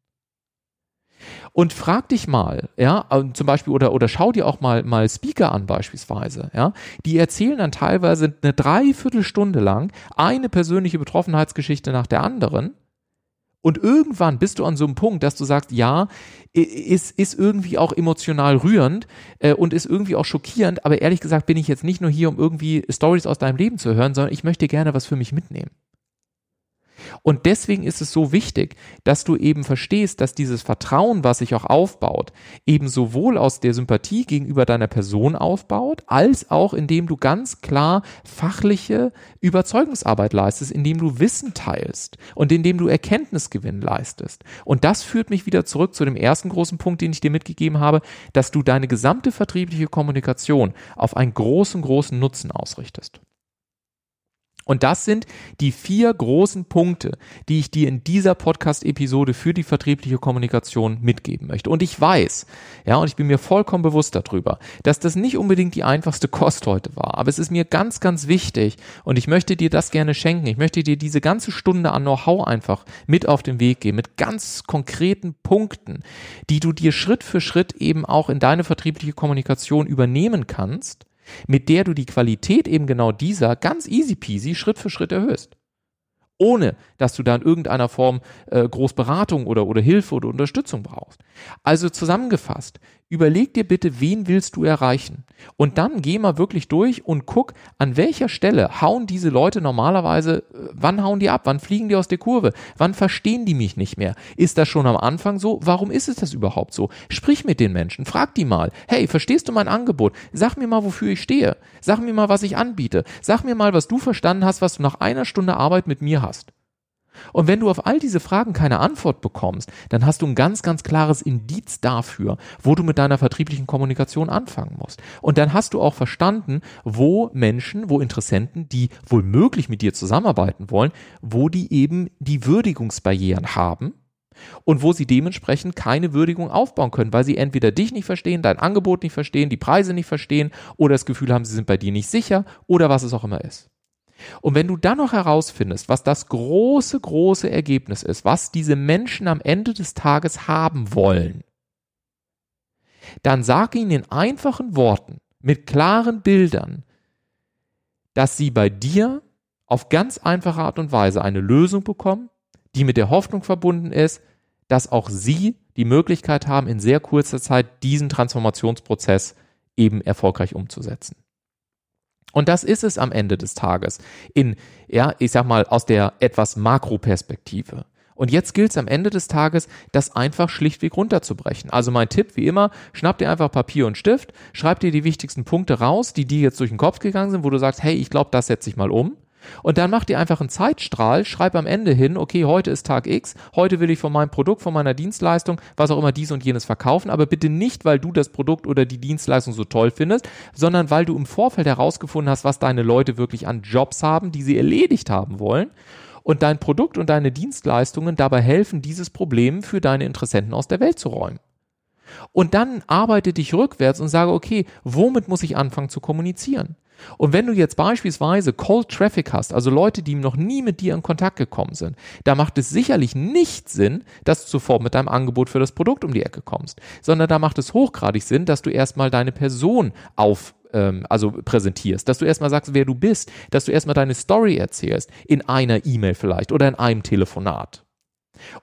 Und frag dich mal, ja, zum Beispiel, oder, oder schau dir auch mal, mal Speaker an beispielsweise, ja, die erzählen dann teilweise eine Dreiviertelstunde lang eine persönliche Betroffenheitsgeschichte nach der anderen. Und irgendwann bist du an so einem Punkt, dass du sagst, ja, ist, ist irgendwie auch emotional rührend äh, und ist irgendwie auch schockierend, aber ehrlich gesagt bin ich jetzt nicht nur hier, um irgendwie Stories aus deinem Leben zu hören, sondern ich möchte gerne was für mich mitnehmen. Und deswegen ist es so wichtig, dass du eben verstehst, dass dieses Vertrauen, was sich auch aufbaut, eben sowohl aus der Sympathie gegenüber deiner Person aufbaut, als auch indem du ganz klar fachliche Überzeugungsarbeit leistest, indem du Wissen teilst und indem du Erkenntnisgewinn leistest. Und das führt mich wieder zurück zu dem ersten großen Punkt, den ich dir mitgegeben habe, dass du deine gesamte vertriebliche Kommunikation auf einen großen, großen Nutzen ausrichtest. Und das sind die vier großen Punkte, die ich dir in dieser Podcast-Episode für die vertriebliche Kommunikation mitgeben möchte. Und ich weiß, ja, und ich bin mir vollkommen bewusst darüber, dass das nicht unbedingt die einfachste Kost heute war. Aber es ist mir ganz, ganz wichtig und ich möchte dir das gerne schenken. Ich möchte dir diese ganze Stunde an Know-how einfach mit auf den Weg geben, mit ganz konkreten Punkten, die du dir Schritt für Schritt eben auch in deine vertriebliche Kommunikation übernehmen kannst mit der du die Qualität eben genau dieser ganz easy peasy Schritt für Schritt erhöhst ohne dass du da in irgendeiner Form äh, Großberatung oder, oder Hilfe oder Unterstützung brauchst. Also zusammengefasst, überleg dir bitte, wen willst du erreichen? Und dann geh mal wirklich durch und guck, an welcher Stelle hauen diese Leute normalerweise, äh, wann hauen die ab, wann fliegen die aus der Kurve, wann verstehen die mich nicht mehr? Ist das schon am Anfang so? Warum ist es das überhaupt so? Sprich mit den Menschen, frag die mal, hey, verstehst du mein Angebot? Sag mir mal, wofür ich stehe. Sag mir mal, was ich anbiete. Sag mir mal, was du verstanden hast, was du nach einer Stunde Arbeit mit mir hast. Und wenn du auf all diese Fragen keine Antwort bekommst, dann hast du ein ganz, ganz klares Indiz dafür, wo du mit deiner vertrieblichen Kommunikation anfangen musst. Und dann hast du auch verstanden, wo Menschen, wo Interessenten, die wohl möglich mit dir zusammenarbeiten wollen, wo die eben die Würdigungsbarrieren haben und wo sie dementsprechend keine Würdigung aufbauen können, weil sie entweder dich nicht verstehen, dein Angebot nicht verstehen, die Preise nicht verstehen oder das Gefühl haben, sie sind bei dir nicht sicher oder was es auch immer ist. Und wenn du dann noch herausfindest, was das große, große Ergebnis ist, was diese Menschen am Ende des Tages haben wollen, dann sag ihnen in einfachen Worten, mit klaren Bildern, dass sie bei dir auf ganz einfache Art und Weise eine Lösung bekommen, die mit der Hoffnung verbunden ist, dass auch sie die Möglichkeit haben, in sehr kurzer Zeit diesen Transformationsprozess eben erfolgreich umzusetzen. Und das ist es am Ende des Tages. In, ja, ich sag mal, aus der etwas Makroperspektive. Und jetzt gilt es am Ende des Tages, das einfach schlichtweg runterzubrechen. Also mein Tipp, wie immer, schnapp dir einfach Papier und Stift, schreib dir die wichtigsten Punkte raus, die dir jetzt durch den Kopf gegangen sind, wo du sagst, hey, ich glaube, das setze ich mal um. Und dann mach dir einfach einen Zeitstrahl, schreib am Ende hin, okay, heute ist Tag X, heute will ich von meinem Produkt, von meiner Dienstleistung, was auch immer dies und jenes verkaufen, aber bitte nicht, weil du das Produkt oder die Dienstleistung so toll findest, sondern weil du im Vorfeld herausgefunden hast, was deine Leute wirklich an Jobs haben, die sie erledigt haben wollen und dein Produkt und deine Dienstleistungen dabei helfen, dieses Problem für deine Interessenten aus der Welt zu räumen. Und dann arbeite dich rückwärts und sage, okay, womit muss ich anfangen zu kommunizieren? Und wenn du jetzt beispielsweise Cold Traffic hast, also Leute, die noch nie mit dir in Kontakt gekommen sind, da macht es sicherlich nicht Sinn, dass du sofort mit deinem Angebot für das Produkt um die Ecke kommst, sondern da macht es hochgradig Sinn, dass du erstmal deine Person auf ähm, also präsentierst, dass du erstmal sagst, wer du bist, dass du erstmal deine Story erzählst, in einer E-Mail vielleicht oder in einem Telefonat.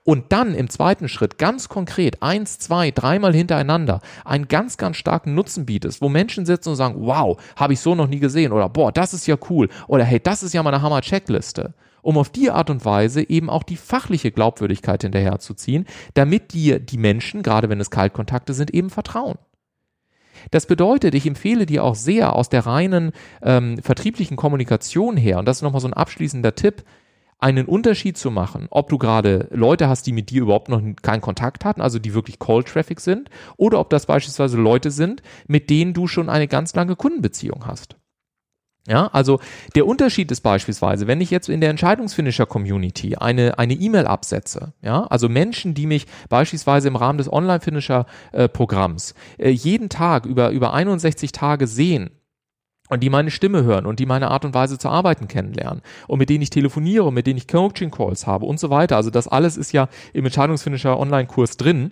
Und dann im zweiten Schritt ganz konkret eins, zwei, dreimal hintereinander einen ganz, ganz starken Nutzen bietest, wo Menschen sitzen und sagen, wow, habe ich so noch nie gesehen oder boah, das ist ja cool oder hey, das ist ja meine Hammer-Checkliste um auf die Art und Weise eben auch die fachliche Glaubwürdigkeit hinterherzuziehen, damit dir die Menschen, gerade wenn es Kaltkontakte sind, eben vertrauen. Das bedeutet, ich empfehle dir auch sehr aus der reinen ähm, vertrieblichen Kommunikation her, und das ist nochmal so ein abschließender Tipp, einen Unterschied zu machen, ob du gerade Leute hast, die mit dir überhaupt noch keinen Kontakt hatten, also die wirklich Cold Traffic sind, oder ob das beispielsweise Leute sind, mit denen du schon eine ganz lange Kundenbeziehung hast. Ja, also der Unterschied ist beispielsweise, wenn ich jetzt in der Entscheidungsfinisher-Community eine eine E-Mail absetze, ja, also Menschen, die mich beispielsweise im Rahmen des Online-Finisher-Programms äh, jeden Tag über über 61 Tage sehen und die meine Stimme hören und die meine Art und Weise zu arbeiten kennenlernen und mit denen ich telefoniere, mit denen ich Coaching-Calls habe und so weiter. Also das alles ist ja im Entscheidungsfinisher Online-Kurs drin.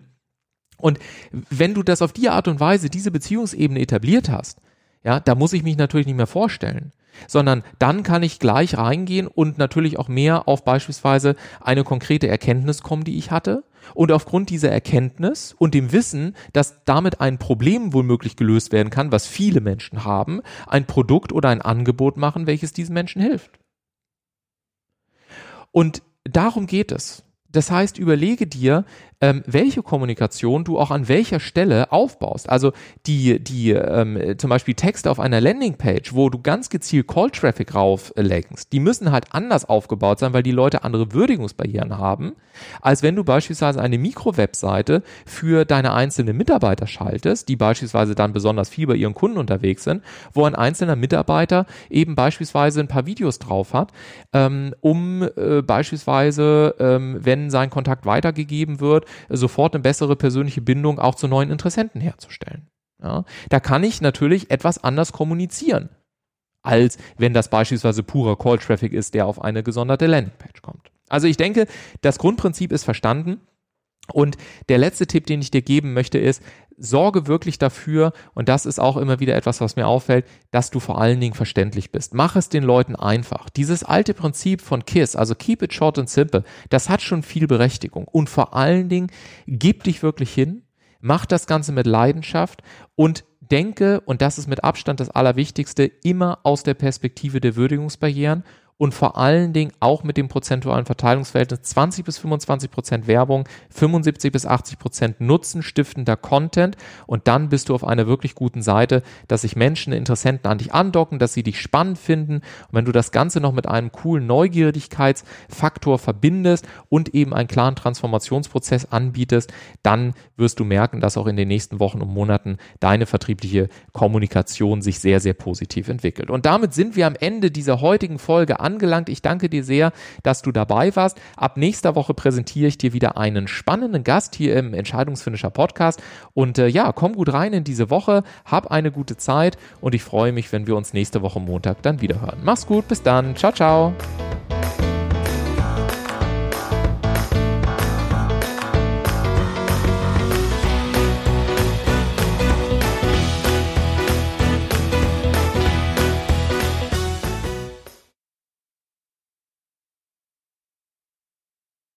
Und wenn du das auf die Art und Weise, diese Beziehungsebene etabliert hast, ja, da muss ich mich natürlich nicht mehr vorstellen, sondern dann kann ich gleich reingehen und natürlich auch mehr auf beispielsweise eine konkrete Erkenntnis kommen, die ich hatte. Und aufgrund dieser Erkenntnis und dem Wissen, dass damit ein Problem womöglich gelöst werden kann, was viele Menschen haben, ein Produkt oder ein Angebot machen, welches diesen Menschen hilft. Und darum geht es. Das heißt, überlege dir, ähm, welche Kommunikation du auch an welcher Stelle aufbaust. Also die, die ähm, zum Beispiel Texte auf einer Landingpage, wo du ganz gezielt Call-Traffic rauflenkst, die müssen halt anders aufgebaut sein, weil die Leute andere Würdigungsbarrieren haben, als wenn du beispielsweise eine Mikro-Webseite für deine einzelnen Mitarbeiter schaltest, die beispielsweise dann besonders viel bei ihren Kunden unterwegs sind, wo ein einzelner Mitarbeiter eben beispielsweise ein paar Videos drauf hat, ähm, um äh, beispielsweise, ähm, wenn sein Kontakt weitergegeben wird, sofort eine bessere persönliche Bindung auch zu neuen Interessenten herzustellen. Ja, da kann ich natürlich etwas anders kommunizieren, als wenn das beispielsweise purer Call-Traffic ist, der auf eine gesonderte Landingpage kommt. Also ich denke, das Grundprinzip ist verstanden. Und der letzte Tipp, den ich dir geben möchte, ist, sorge wirklich dafür, und das ist auch immer wieder etwas, was mir auffällt, dass du vor allen Dingen verständlich bist. Mach es den Leuten einfach. Dieses alte Prinzip von KISS, also keep it short and simple, das hat schon viel Berechtigung. Und vor allen Dingen, gib dich wirklich hin, mach das Ganze mit Leidenschaft und denke, und das ist mit Abstand das Allerwichtigste, immer aus der Perspektive der Würdigungsbarrieren und vor allen Dingen auch mit dem prozentualen Verteilungsverhältnis 20 bis 25 Prozent Werbung, 75 bis 80 Prozent nutzenstiftender Content und dann bist du auf einer wirklich guten Seite, dass sich Menschen, Interessenten an dich andocken, dass sie dich spannend finden und wenn du das Ganze noch mit einem coolen Neugierigkeitsfaktor verbindest und eben einen klaren Transformationsprozess anbietest, dann wirst du merken, dass auch in den nächsten Wochen und Monaten deine vertriebliche Kommunikation sich sehr, sehr positiv entwickelt. Und damit sind wir am Ende dieser heutigen Folge angelangt. Ich danke dir sehr, dass du dabei warst. Ab nächster Woche präsentiere ich dir wieder einen spannenden Gast hier im Entscheidungsfinisher Podcast. Und äh, ja, komm gut rein in diese Woche, hab eine gute Zeit und ich freue mich, wenn wir uns nächste Woche Montag dann wieder hören. Mach's gut, bis dann. Ciao, ciao.